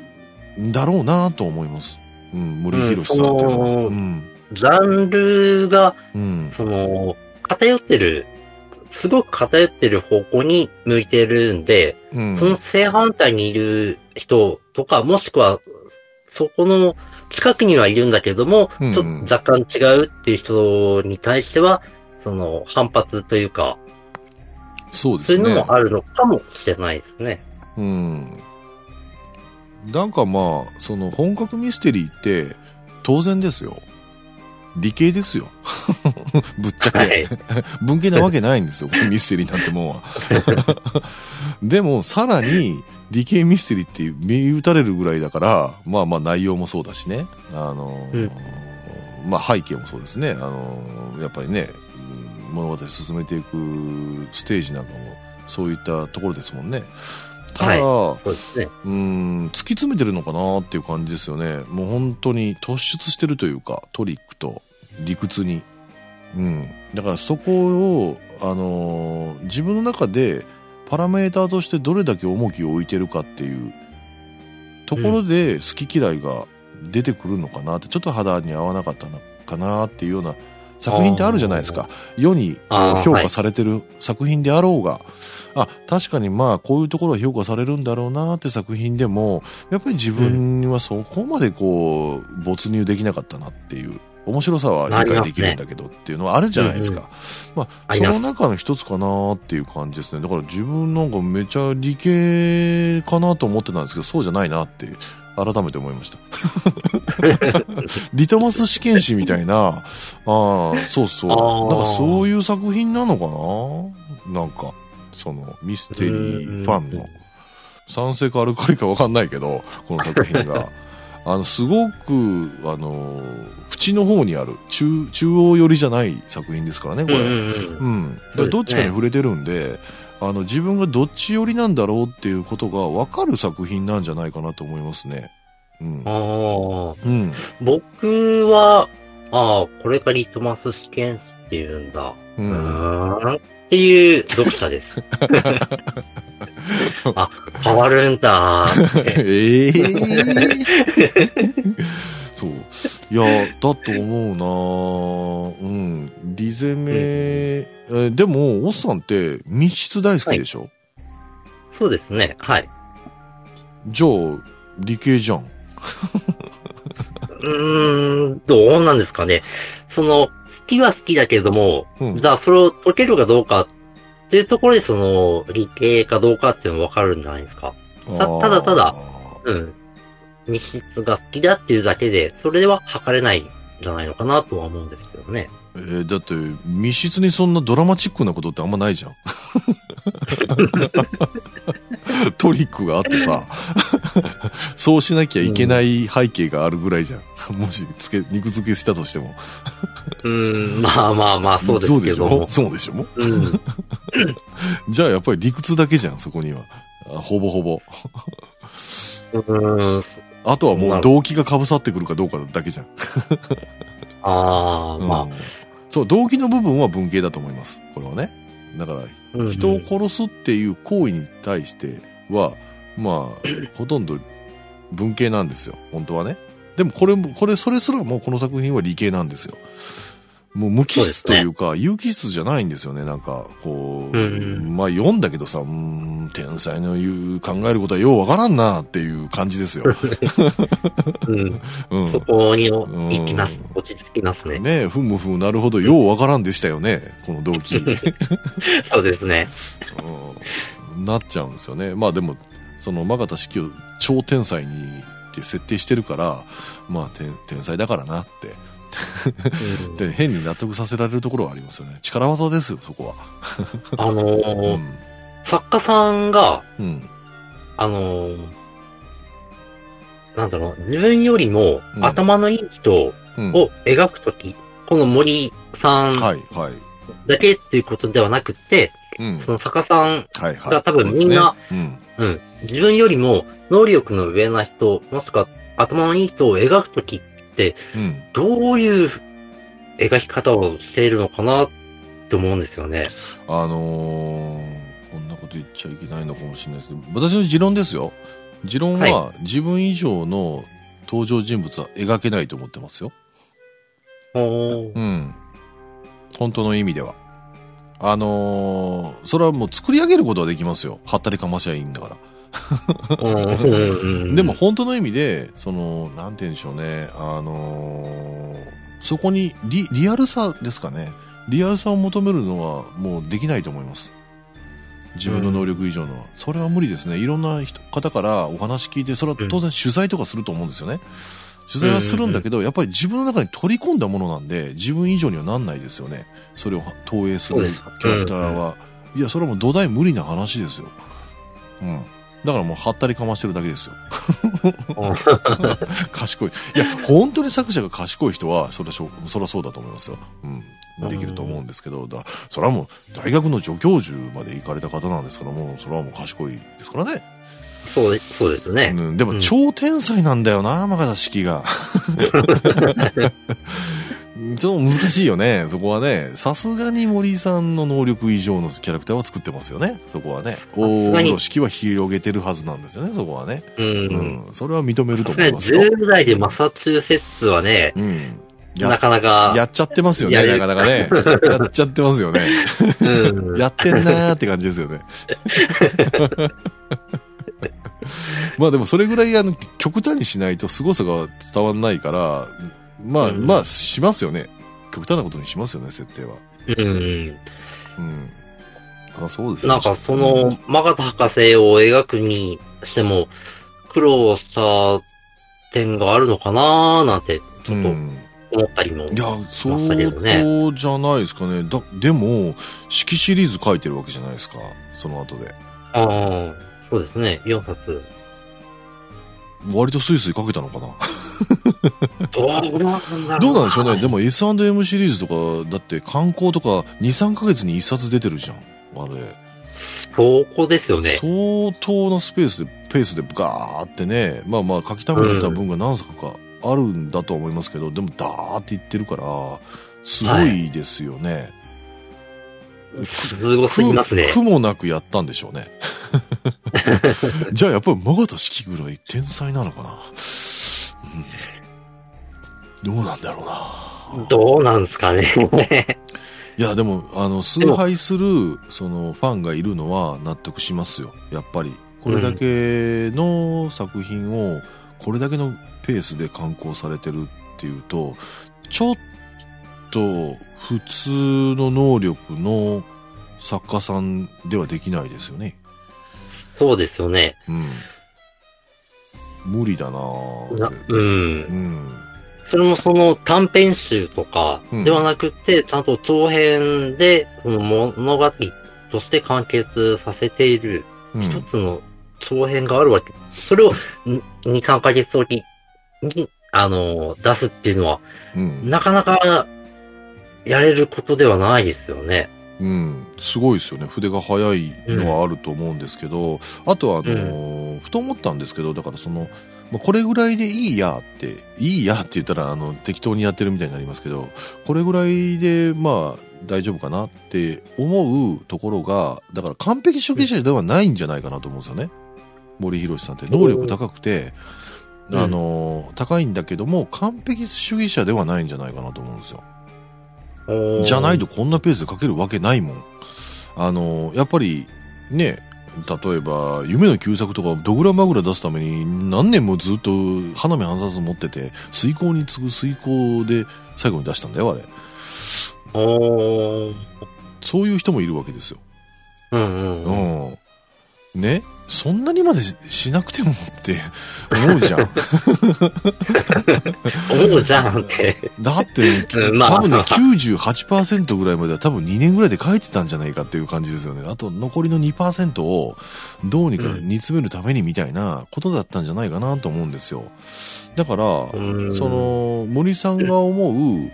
だろうなと思います。うん、森博さんっていうのは。うんうん。ジャンルが、うん。その、偏ってる、すごく偏ってる方向に向いてるんで、うん。その正反対にいる人とか、もしくは、そこの近くにはいるんだけども、うんうんちょっと若干違うっていう人に対しては、その反発というか、そうですねそういうの。もあるのかもしれないですね。うん。なんかまあ、その本格ミステリーって当然ですよ。理系ですよ。ぶっちゃけ。はい。文系なわけないんですよ、ミステリーなんてもんは。でも、さらに、理系ミステリーって銘打たれるぐらいだから、まあまあ内容もそうだしね。あのーまあ背景もそうですね。あのーやっぱりね、うん物語進めていくステージなんかも、そういったところですもんね。ただ、そうですね。うーん、突き詰めてるのかなっていう感じですよね。もう本当に突出してるというか、トリックと理屈に。うん。だからそこを、あのー自分の中でパラメーターとしてどれだけ重きを置いてるかっていうところで好き嫌いが出てくるのかなって、ちょっと肌に合わなかったのかなっていうような作品ってあるじゃないですか。世に評価されてる作品であろうが、あ、確かにまあこういうところは評価されるんだろうなって作品でも、やっぱり自分にはそこまでこう、没入できなかったなっていう、面白さは理解できるんだけどっていうのはあるじゃないですか。まあ、その中の一つかなっていう感じですね。だから自分なんかめちゃ理系かなと思ってたんですけど、そうじゃないなって。改めて思いました。リトマス試験紙みたいな、ああ、そうそう。なんかそういう作品なのかな？なんか、その、ミステリーファンの。酸性かアルカリかわかんないけど、この作品が。あの、すごく、あの、縁の方にある、中、中央寄りじゃない作品ですからね、これ。うんうんどっちかに触れてるんで、あの、自分がどっち寄りなんだろうっていうことが分かる作品なんじゃないかなと思いますね。うん。ああ。うん。僕は、ああ、これがリトマス試験紙っていうんだ。う。ん。っていう読者です。あ、変わるんだーって。ええそう。いや、だと思うなうん。リゼメ、えでも、おっさんって密室大好きでしょ、そうですね。はい。じゃあ、理系じゃん。うーん、どうなんですかね。その、好きは好きだけれども、うんじゃあそれを解けるかどうかっていうところで、その、理系かどうかっていうのがわかるんじゃないですか。たただただあうん。密室が好きだっていうだけで、それでは測れないんじゃないのかなとは思うんですけどね。ー。えーだって、密室にそんなドラマチックなことってあんまないじゃん。トリックがあってさ、そうしなきゃいけない背景があるぐらいじゃん。もし、つけ、肉付けしたとしても。うーん、まあまあまあ、そうですけども。そうでしょ？そうでしょ？うん。じゃあやっぱり理屈だけじゃん、そこには。あほぼほぼ。うーん。あとはもう動機が被さってくるかどうかだけじゃん。ああ、まうんそう、動機の部分は文系だと思います。これはね。だから、人を殺すっていう行為に対しては、まあ、ほとんど文系なんですよ。本当はね。でもこれも、これ、それすらもうこの作品は理系なんですよ。もう無機質というか、有機質じゃないんですよね。なんか、こう、うんうまあ読んだけどさ、うーん、天才の言う、考えることはようわからんなっていう感じですよ。うん。うん。そこに行きます。落ち着きますね。ねえ、ふむふむなるほど、ようわからんでしたよね。この動機。そうですね。うんなっちゃうんですよね。まあでも、その、マガタ式を超天才にって設定してるから、まあ天天才だからなって。うん で、変に納得させられるところはありますよね。力技ですよ、そこは。あのうーん。作家さんが、うん。あのーなんだろう、自分よりもうん頭のいい人うん。を描くとき、この森さんはい、はい。だけっていうことではなくて、うん。その作家さん、はい、はい。が多分そうですねみんな、うん。うん、自分よりも能力の上な人、もしくは頭のいい人を描くときっ。どういう描き方をしているのかなって思うんですよね。あのーこんなこと言っちゃいけないのかもしれないですけど、私の持論ですよ。持論は、自分以上の登場人物は描けないと思ってますよ。おーうん。本当の意味では。あのーそれはもう作り上げることはできますよ。はったりかましゃいいんだから。うんうんうんでも、本当の意味で、その、なんて言うんでしょうね。あのーそこにリ、リアルさですかね。リアルさを求めるのはもうできないと思います。自分の能力以上のは。それは無理ですね。いろんな人方からお話聞いて、それは当然取材とかすると思うんですよね。取材はするんだけど、やっぱり自分の中に取り込んだものなんで、自分以上にはなんないですよね。それを投影するキャラクターは。いや、それはもう土台無理な話ですよ。うん。だからもう、はったりかましてるだけですよ。賢い。いや、本当に作者が賢い人は、それはしょそりゃそうだと思いますよ。うん。できると思うんですけど、だそれはもう、大学の助教授まで行かれた方なんですから、もう、それはもう賢いですからね。そうでそうですね。うん、でも、うん超天才なんだよな、マガタ式が。ちょっと難しいよね、そこはね。さすがに森さんの能力以上のキャラクターは作ってますよね、そこはね。大風呂敷は広げてるはずなんですよね、そこはね。う。うんん、それは認めると思いますよ。10代でマサチューセッツはね、うん。なや、かなか、やっちゃってますよね、なかなかね。やっちゃってますよね。うん、やってんなーって感じですよね。まあでもそれぐらいあの極端にしないと凄さが伝わんないから、まあ、うんまあしますよね。極端なことにしますよね、設定は。うん。うん。あ、そうですねなんかその、マガタ博士を描くにしても、苦労した点があるのかなーなんて、ちょっとうん思ったりも。いや、相ましたけどね当じゃないですかね。だ、でも、式シリーズ書いてるわけじゃないですか。その後で。ああ、そうですね。4冊。割とスイスイ書けたのかな。どうなんでしょうね。でも S&M シリーズとか、だって観光とか2、3ヶ月に1冊出てるじゃん。あれ。そこですよね。相当なスペースで、ペースでガーってね、まあまあ書き溜めてた分が何冊かあるんだとは思いますけど、でもダーって言ってるから、すごいですよね。すごすぎますね苦。苦もなくやったんでしょうね。じゃあやっぱり真形式ぐらい天才なのかな、うんどうなんだろうな。どうなんすかね。いや、でも、あの、崇拝する、その、ファンがいるのは納得しますよ。やっぱり。これだけの作品を、これだけのペースで刊行されてるっていうと、ちょっと、普通の能力の作家さんではできないですよね。そうですよね。うん。無理だなうん。うん。それもその短編集とかうんではなくて、ちゃんと長編で、その物語として完結させているうん一つの長編があるわけ。それを2、3ヶ月おきに、あの、出すっていうのは、うん。なかなかやれることではないですよね。うん、すごいですよね。筆が速いのはあると思うんですけど、あとはあのーふと思ったんですけどだからその、まあ、これぐらいでいいやっていいやって言ったらあの適当にやってるみたいになりますけどこれぐらいでまあ大丈夫かなって思うところがだから完璧主義者ではないんじゃないかなと思うんですよね。森博さんって。能力高くて、うん。あのー高いんだけども完璧主義者ではないんじゃないかなと思うんですよじゃないとこんなペースで書けるわけないもん。あの、やっぱりね、例えば、夢の旧作とか、ドグラマグラ出すために何年もずっと花目半冊持ってて、遂行に次ぐ遂行で最後に出したんだよ、あれ。そういう人もいるわけですよ。うんうんうん。うん。ね？そんなにまでししなくてもって思うじゃん。思うじゃんって。だって、多分ね、98%ぐらいまでは多分2年ぐらいで書いてたんじゃないかっていう感じですよね。あと残りの2%をどうにか煮詰めるためにみたいなことだったんじゃないかなと思うんですよ。だから、うんそ、の、森さんが思う、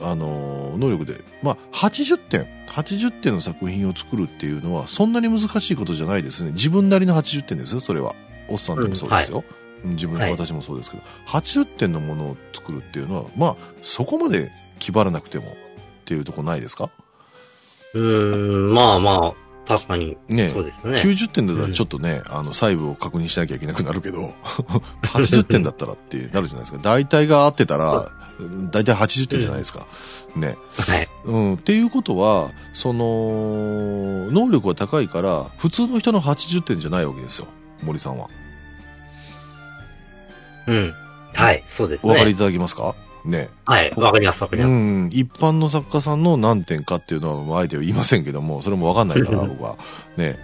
あの、能力で、まあ、80点、80点の作品を作るっていうのは、そんなに難しいことじゃないですね。自分なりの80点ですよ、それは。おっさんでもそうですよ。自分のはい私もそうですけど、80点のものを作るっていうのは、まあ、そこまで気張らなくてもっていうとこないですか？うん、まあまあ、確かに、ねそうですね。90点だったらちょっとね、あの、細部を確認しなきゃいけなくなるけど、80点だったらってなるじゃないですか。大体が合ってたら、大体80点じゃないですか。ね。はい。うん。っていうことは、その、能力が高いから、普通の人の80点じゃないわけですよ。森さんは。うん。はい、そうですね。お分かりいただけますか？ね。はい、わかります、わかりうます。ん。一般の作家さんの何点かっていうのは、あえては言いませんけども、それもわかんないから、僕は。ね。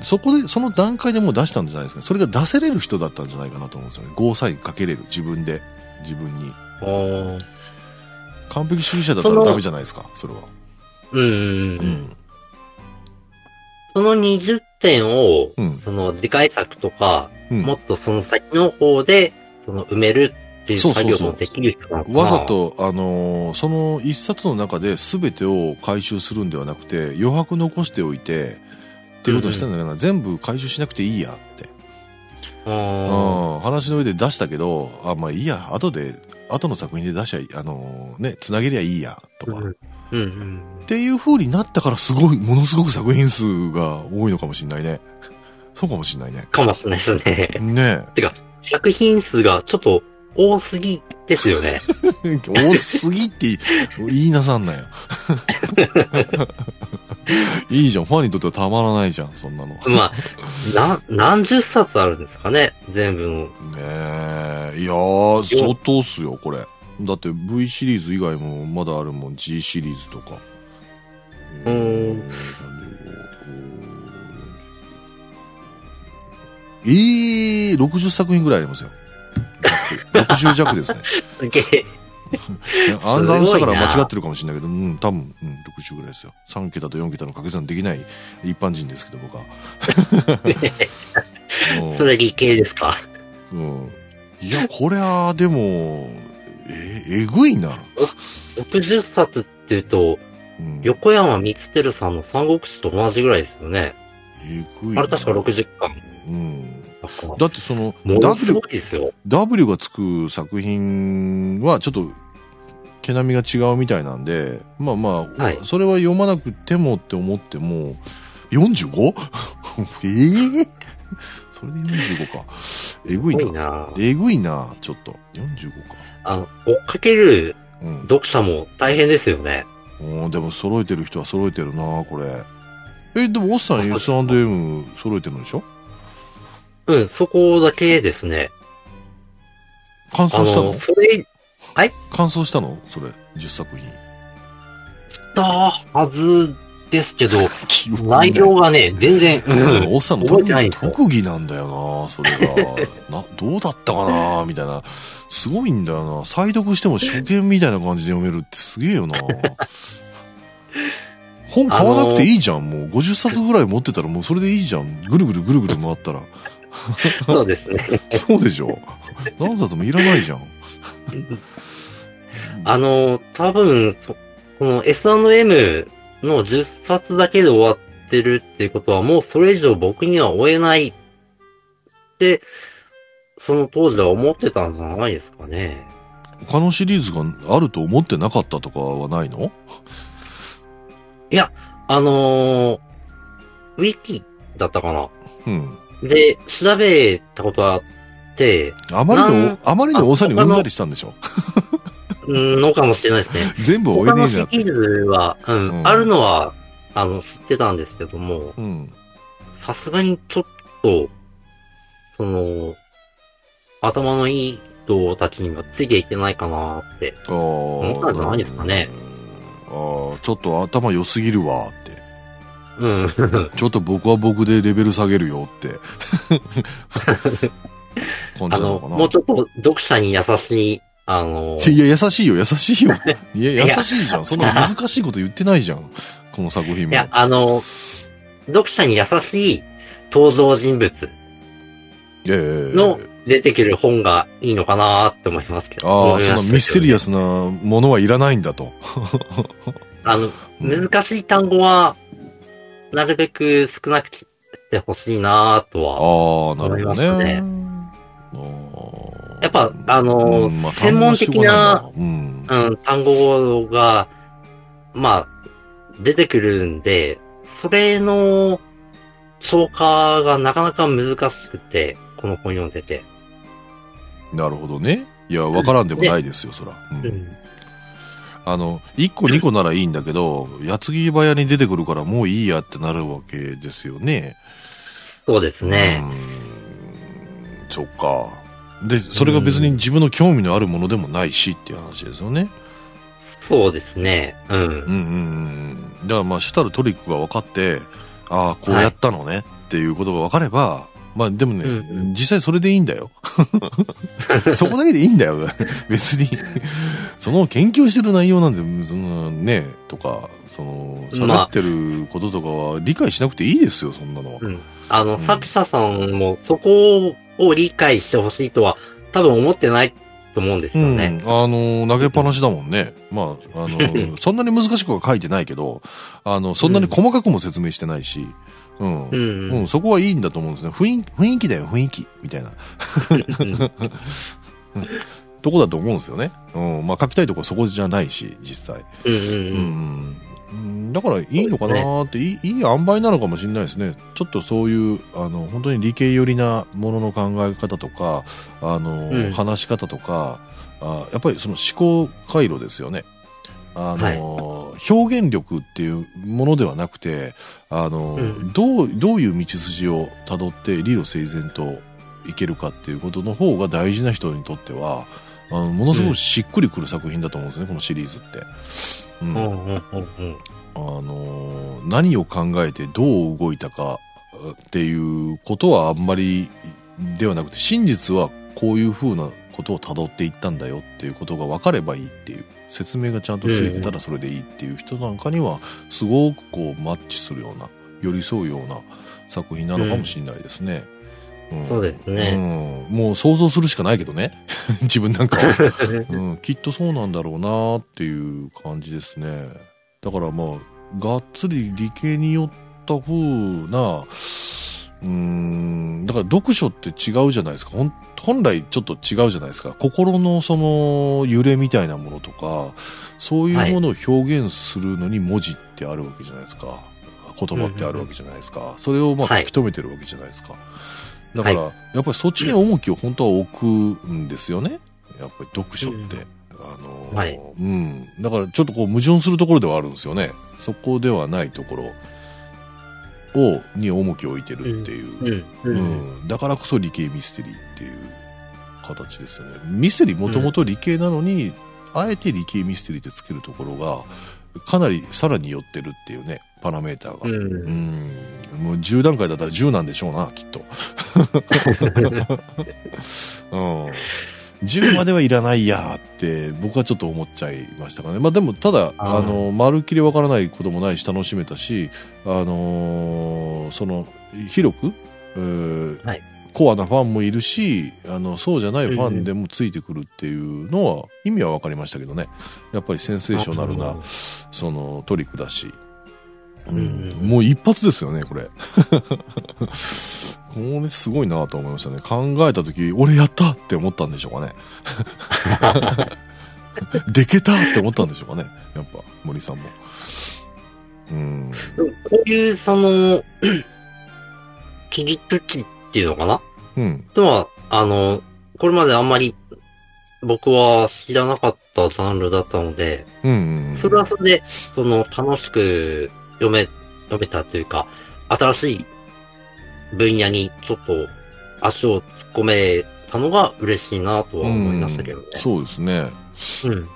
そこで、その段階でもう出したんじゃないですか。それが出せれる人だったんじゃないかなと思うんですよね。ゴーサインかけれる。自分で。自分に。完璧主義者だったらダメじゃないですか。それは。うんうんううん。ん。その20点を、うんその次回作とか、うんもっとその先の方で、その埋めるっていう作業もできる人なのかなわざ。と、あのーその一冊の中で全てを回収するんではなくて、余白残しておいて、っていうことにしたんだよな、全部回収しなくていいやって。うん、話の上で出したけど、あ、まあいいや、後で、後の作品で出しゃいい、あのーね、繋げりゃいいや、とか。うんうんうん。っていう風になったからすごい、ものすごく作品数が多いのかもしんないね。そうかもしんないね。かもしれないですね。ね作品数がちょっと多すぎですよね。え。多すぎって言いなさんなよ。いいじゃん。ファンにとってはたまらないじゃん、そんなの。ねまあ、な、何十冊あるんですかね全部の。え。いやー、相当っすよ、これ。だって V シリーズ以外もまだあるもん、G シリーズとか。うーんえーえー、60作品ぐらいありますよ。60弱ですね。暗算したから間違ってるかもしれないけど、うん、多分、うん、60ぐらいですよ。3桁と4桁の掛け算できない一般人ですけど、僕は。うんそれ理系ですか？うん。いや、これは、でも、え、えぐいな。?60 冊っていうと、うん、横山光輝さんの三国志と同じぐらいですよね。えぐいな。あれ確か60巻。うん。だってその、W。W がつく作品はちょっと毛並みが違うみたいなんで、まあまあ、はいそれは読まなくてもって思っても、45? ええ？それで45か。えぐいな。なえぐいな、ちょっと。45か。あの、追っかけるうん。読者も大変ですよね。おーでも揃えてる人は揃えてるな、これ。え、でも、おっさん S&M 揃えてるんでしょ？うん、そこだけですね。完あ走したの？の、それ、完走したの？それ、10作品。たはずですけど、内容がね、全然、ううんん、おっさんの特てないんですよ特技なんだよな、それが。な、どうだったかな、みたいな。すごいんだよな。再読しても初見みたいな感じで読めるってすげえよな。本買わなくていいじゃん、もう。50冊ぐらい持ってたらもうそれでいいじゃん。ぐるぐるぐるぐる回ったら。そうですね。そうでしょ？何冊もいらないじゃん。あの、多分、そこの S&M の10冊だけで終わってるっていうことは、もうそれ以上僕には追えないって、その当時は思ってたんじゃないですかね。他のシリーズがあると思ってなかったとかはないの？あのーウィキだったかなうん。で、調べたことあって、あまりなのん、あまりの多さにうんざりしたんでしょ？うんのかもしれないですね。全部追え他のねえじゃんシリーズは、うん、うんあるのは、あの、知ってたんですけども、うん。さすがにちょっと、その、頭のいい人たちにはついていってないかなって。思ったんじゃないですかねうん。ああ、ちょっと頭良すぎるわって。うん。ちょっと僕は僕でレベル下げるよって。感あの。もうちょっと読者に優しい、あの、いや、優しいよ、優しいよ。いや、優やしいじゃん。そんな難しいこと言ってないじゃん。この作品も。いや、あの、読者に優しい登場人物の出てくる本がいいのかなって思いますけど。ああ、そんなミステリアスなものはいらないんだと。あの、難しい単語は、なるべく少なくてほしいなとは。思いねま。あーやっぱあのうんまあ専門的なうがないなうん、単語が、まあ、出てくるんで、それの消化がなかなか難しくて、この本読んでて。うん。なるほどね。いや、わからんでもないですよ、そら。うんうん。あの、1個2個ならいいんだけど、矢継ぎ早に出てくるからもういいやってなるわけですよね。そうですね。うん。そっか。で、それが別に自分の興味のあるものでもないしっていう話ですよね。そうですね。うん。うんうんうん。だからまあ、主たるトリックが分かって、ああ、こうやったのねっていうことが分かれば、まあでもね、うんうん実際それでいいんだよ。そこだけでいいんだよ。別に。その研究してる内容なんて、そのね、とか、その、まあ喋ってることとかは理解しなくていいですよ、そんなのは。うん。あの、ん作者さんもそこを理解してほしいとは多分思ってないと思うんですうん。よね。あの、投げっぱなしだもんね。まあ、あの、そんなに難しくは書いてないけど、あの、そんなに細かくも説明してないし、うん。う。うんん、そこはいいんだと思うんですね。雰囲気、雰囲気だよ、雰囲気。みたいな。とこだと思うんですよね。うん。まあ、書きたいとこはそこじゃないし、実際。ううんうんだからいいのかなーって、いい、いい塩梅なのかもしれないですね。ちょっとそういう、あの、本当に理系寄りなものの考え方とか、あの、うん話し方とか、あやっぱりその思考回路ですよね。あの、表現力っていうものではなくて、あの、うん。どう、どういう道筋をたどって理路整然といけるかっていうことの方が大事な人にとっては、あのものすごくしっくりくる作品だと思うんですね、このシリーズって。うん。うんうんうんうん。あのー何を考えてどう動いたかっていうことはあんまりではなくて、真実はこういう風なことを辿っていったんだよっていうことが分かればいいっていう説明がちゃんとついてたらそれでいいっていう人なんかにはすごくこうマッチするような寄り添うような作品なのかもしれないですね。うん、そうですね、うん、もう想像するしかないけどね。自分なんかは、うん、きっとそうなんだろうなっていう感じですね。だからまあがっつり理系によった風なうんだから読書って違うじゃないですか。本来ちょっと違うじゃないですか。心のその揺れみたいなものとかそういうものを表現するのに文字ってあるわけじゃないですか、はい、言葉ってあるわけじゃないですか、それをまあ書き留めてるわけじゃないですか、はいだから、やっぱりそっちに重きを本当は置くんですよね。やっぱり読書って。うん、あの、はい、うん。だからちょっとこう矛盾するところではあるんですよね。そこではないところを、に重きを置いてるっていう。うん。うん、だからこそ理系ミステリーっていう形ですよね。ミステリーもともと理系なのに、あえて理系ミステリーってつけるところが、かなりさらに寄ってるっていうね、パラメーターが。うん。うんもう10段階だったら10なんでしょうな、きっと。うん。10まではいらないやって 僕はちょっと思っちゃいましたかね。まあでもただ、あの、まるっきりわからないこともないし楽しめたし、あのー、その、広く、はい、コアなファンもいるし、あの、そうじゃないファンでもついてくるっていうのは、意味は分かりましたけどね。やっぱりセンセーショナルな、その、トリックだし。うん、もう一発ですよね、これ。これすごいなと思いましたね。考えた時、俺やったって思ったんでしょうかね。でけたって思ったんでしょうかね。やっぱ、森さんも。うん。こういう、その、切り口っていうのかな？うん。とは、あの、これまであんまり僕は知らなかったジャンルだったので、うんうんうん、それはそれで、その、楽しく読め、読めたというか、新しい分野にちょっと足を突っ込めたのが嬉しいなとは思いましたけどね。うん、そうですね。うん。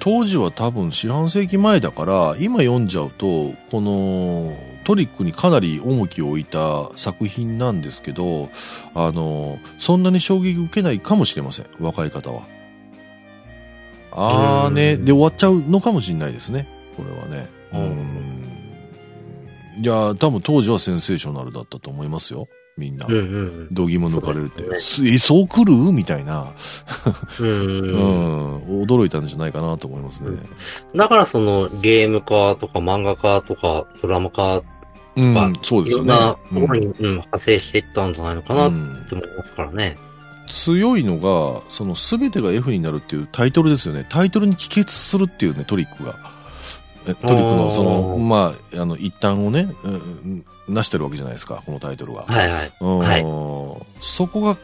当時は多分四半世紀前だから今読んじゃうとこのトリックにかなり重きを置いた作品なんですけどあのそんなに衝撃受けないかもしれません若い方は。あーねで終わっちゃうのかもしれないですねこれはね。うんいや多分当時はセンセーショナルだったと思いますよ。みんな。うんうん、度肝抜かれるって。そえ、そう来る？みたいなうん、驚いたんじゃないかなと思いますね。だからそのゲーム化とか漫画化とかドラマ化うん、そうですよね。いろんなところに、うん、派生していったんじゃないのかなって思いますからね。強いのが、その全てが F になるっていうタイトルですよね。タイトルに帰結するっていうね、トリックが。トリックのその、まあ、あの、一端をね、なしてるわけじゃないですか、このタイトルは。はいはい。はい、そこが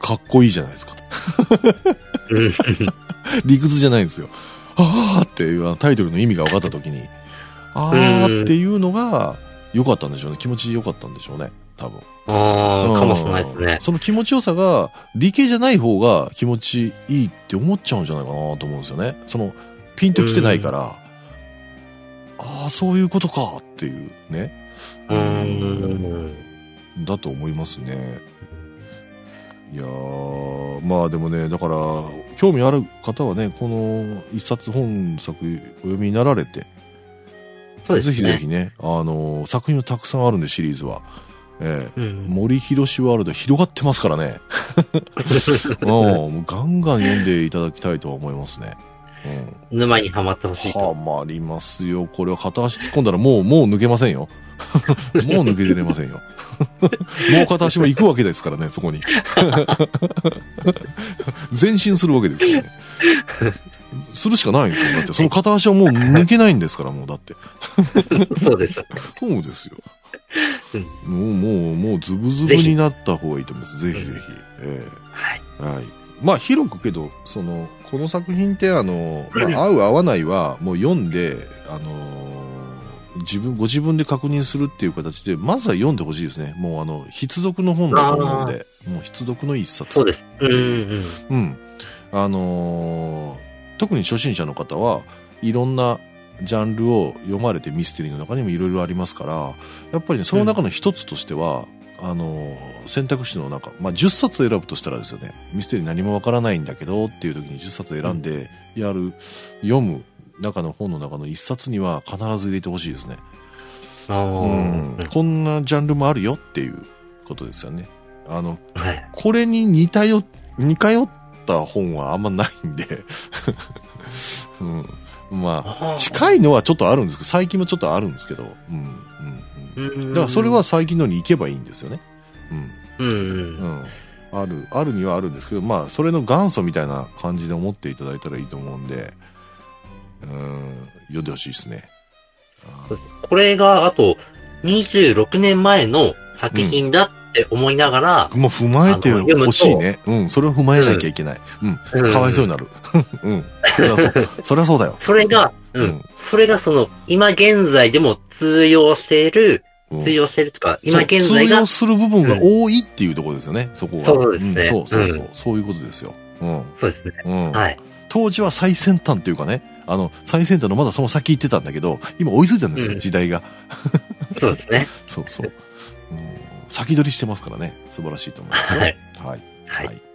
かっこいいじゃないですか。理屈じゃないんですよ。ああっていうタイトルの意味が分かった時に、ああっていうのが良かったんでしょうね。気持ち良かったんでしょうね。多分。ああ、かもしれないですね。その気持ちよさが、理系じゃない方が気持ちいいって思っちゃうんじゃないかなと思うんですよね。その、ピンと来てないから、ああ、そういうことかっていうね。うん。だと思いますね。いやまあでもね、だから、興味ある方はね、この一冊本作お読みになられて、ね、ぜひぜひね、あの作品はたくさんあるんで、シリーズは。ええ、うん、森博ワールド広がってますからね。も うガンガン読んでいただきたいとは思いますね。うん、沼にはまってほしいと。はまりますよ。これは片足突っ込んだらもう、もう抜けませんよ。もう抜けれませんよ。もう片足も行くわけですからね、そこに。前進するわけですからね。するしかないんですよ。だって、その片足はもう抜けないんですから、もうだって。そうです。そうですよ。もう、もう、もう、ズブズブになった方がいいと思います。ぜひぜひ。えー、はい。はい。まあ、広くけど、その、この作品ってあの、まあ、合う合わないはもう読んで、あのー、自分、ご自分で確認するっていう形で、まずは読んでほしいですね。もうあの、必読の本だと思うんで、もう必読の一冊。そうです。うん、うん、うん。あのー、特に初心者の方はいろんなジャンルを読まれてミステリーの中にもいろいろありますから、やっぱりね、その中の一つとしては、あの、選択肢の中、まあ、10冊選ぶとしたらですよね、ミステリー何もわからないんだけどっていう時に10冊選んでやる、読む中の本の中の1冊には必ず入れてほしいですね。うんこんなジャンルもあるよっていうことですよね。あの、はい。これに似たよ、似通った本はあんまないんで、うん、まあ、近いのはちょっとあるんですけど、最近もちょっとあるんですけど、うん、うん、うん。うんだからそれは、最近のに行けばいいんですよね。うん。うんうん。うん。ある、あるにはあるんですけど、まあ、それの元祖みたいな感じで思っていただいたらいいと思うんで、うん、読んでほしいですね。これが、あと、26年前の作品だって思いながら、もう踏まえてほしいね。うん、それを踏まえなきゃいけない。うん、うんかわいそうになる。うん、それはそう。それはそうだよ。それが、ううんん。それがその、今現在でも通用している、うん通用しているとか、今現在が通用、する部分が多いっていうところですよね、そこが。そうですねんそうそうそう、うんそういうことですよ。うん。そうですね。うん。はい。当時は最先端っていうかね、あの、最先端のまだその先行ってたんだけど、今追いついたんですよ、うん時代が。そうですね。そうそう。うん、先取りしてますからね、素晴らしいと思いますよ。はい。はい。はいはい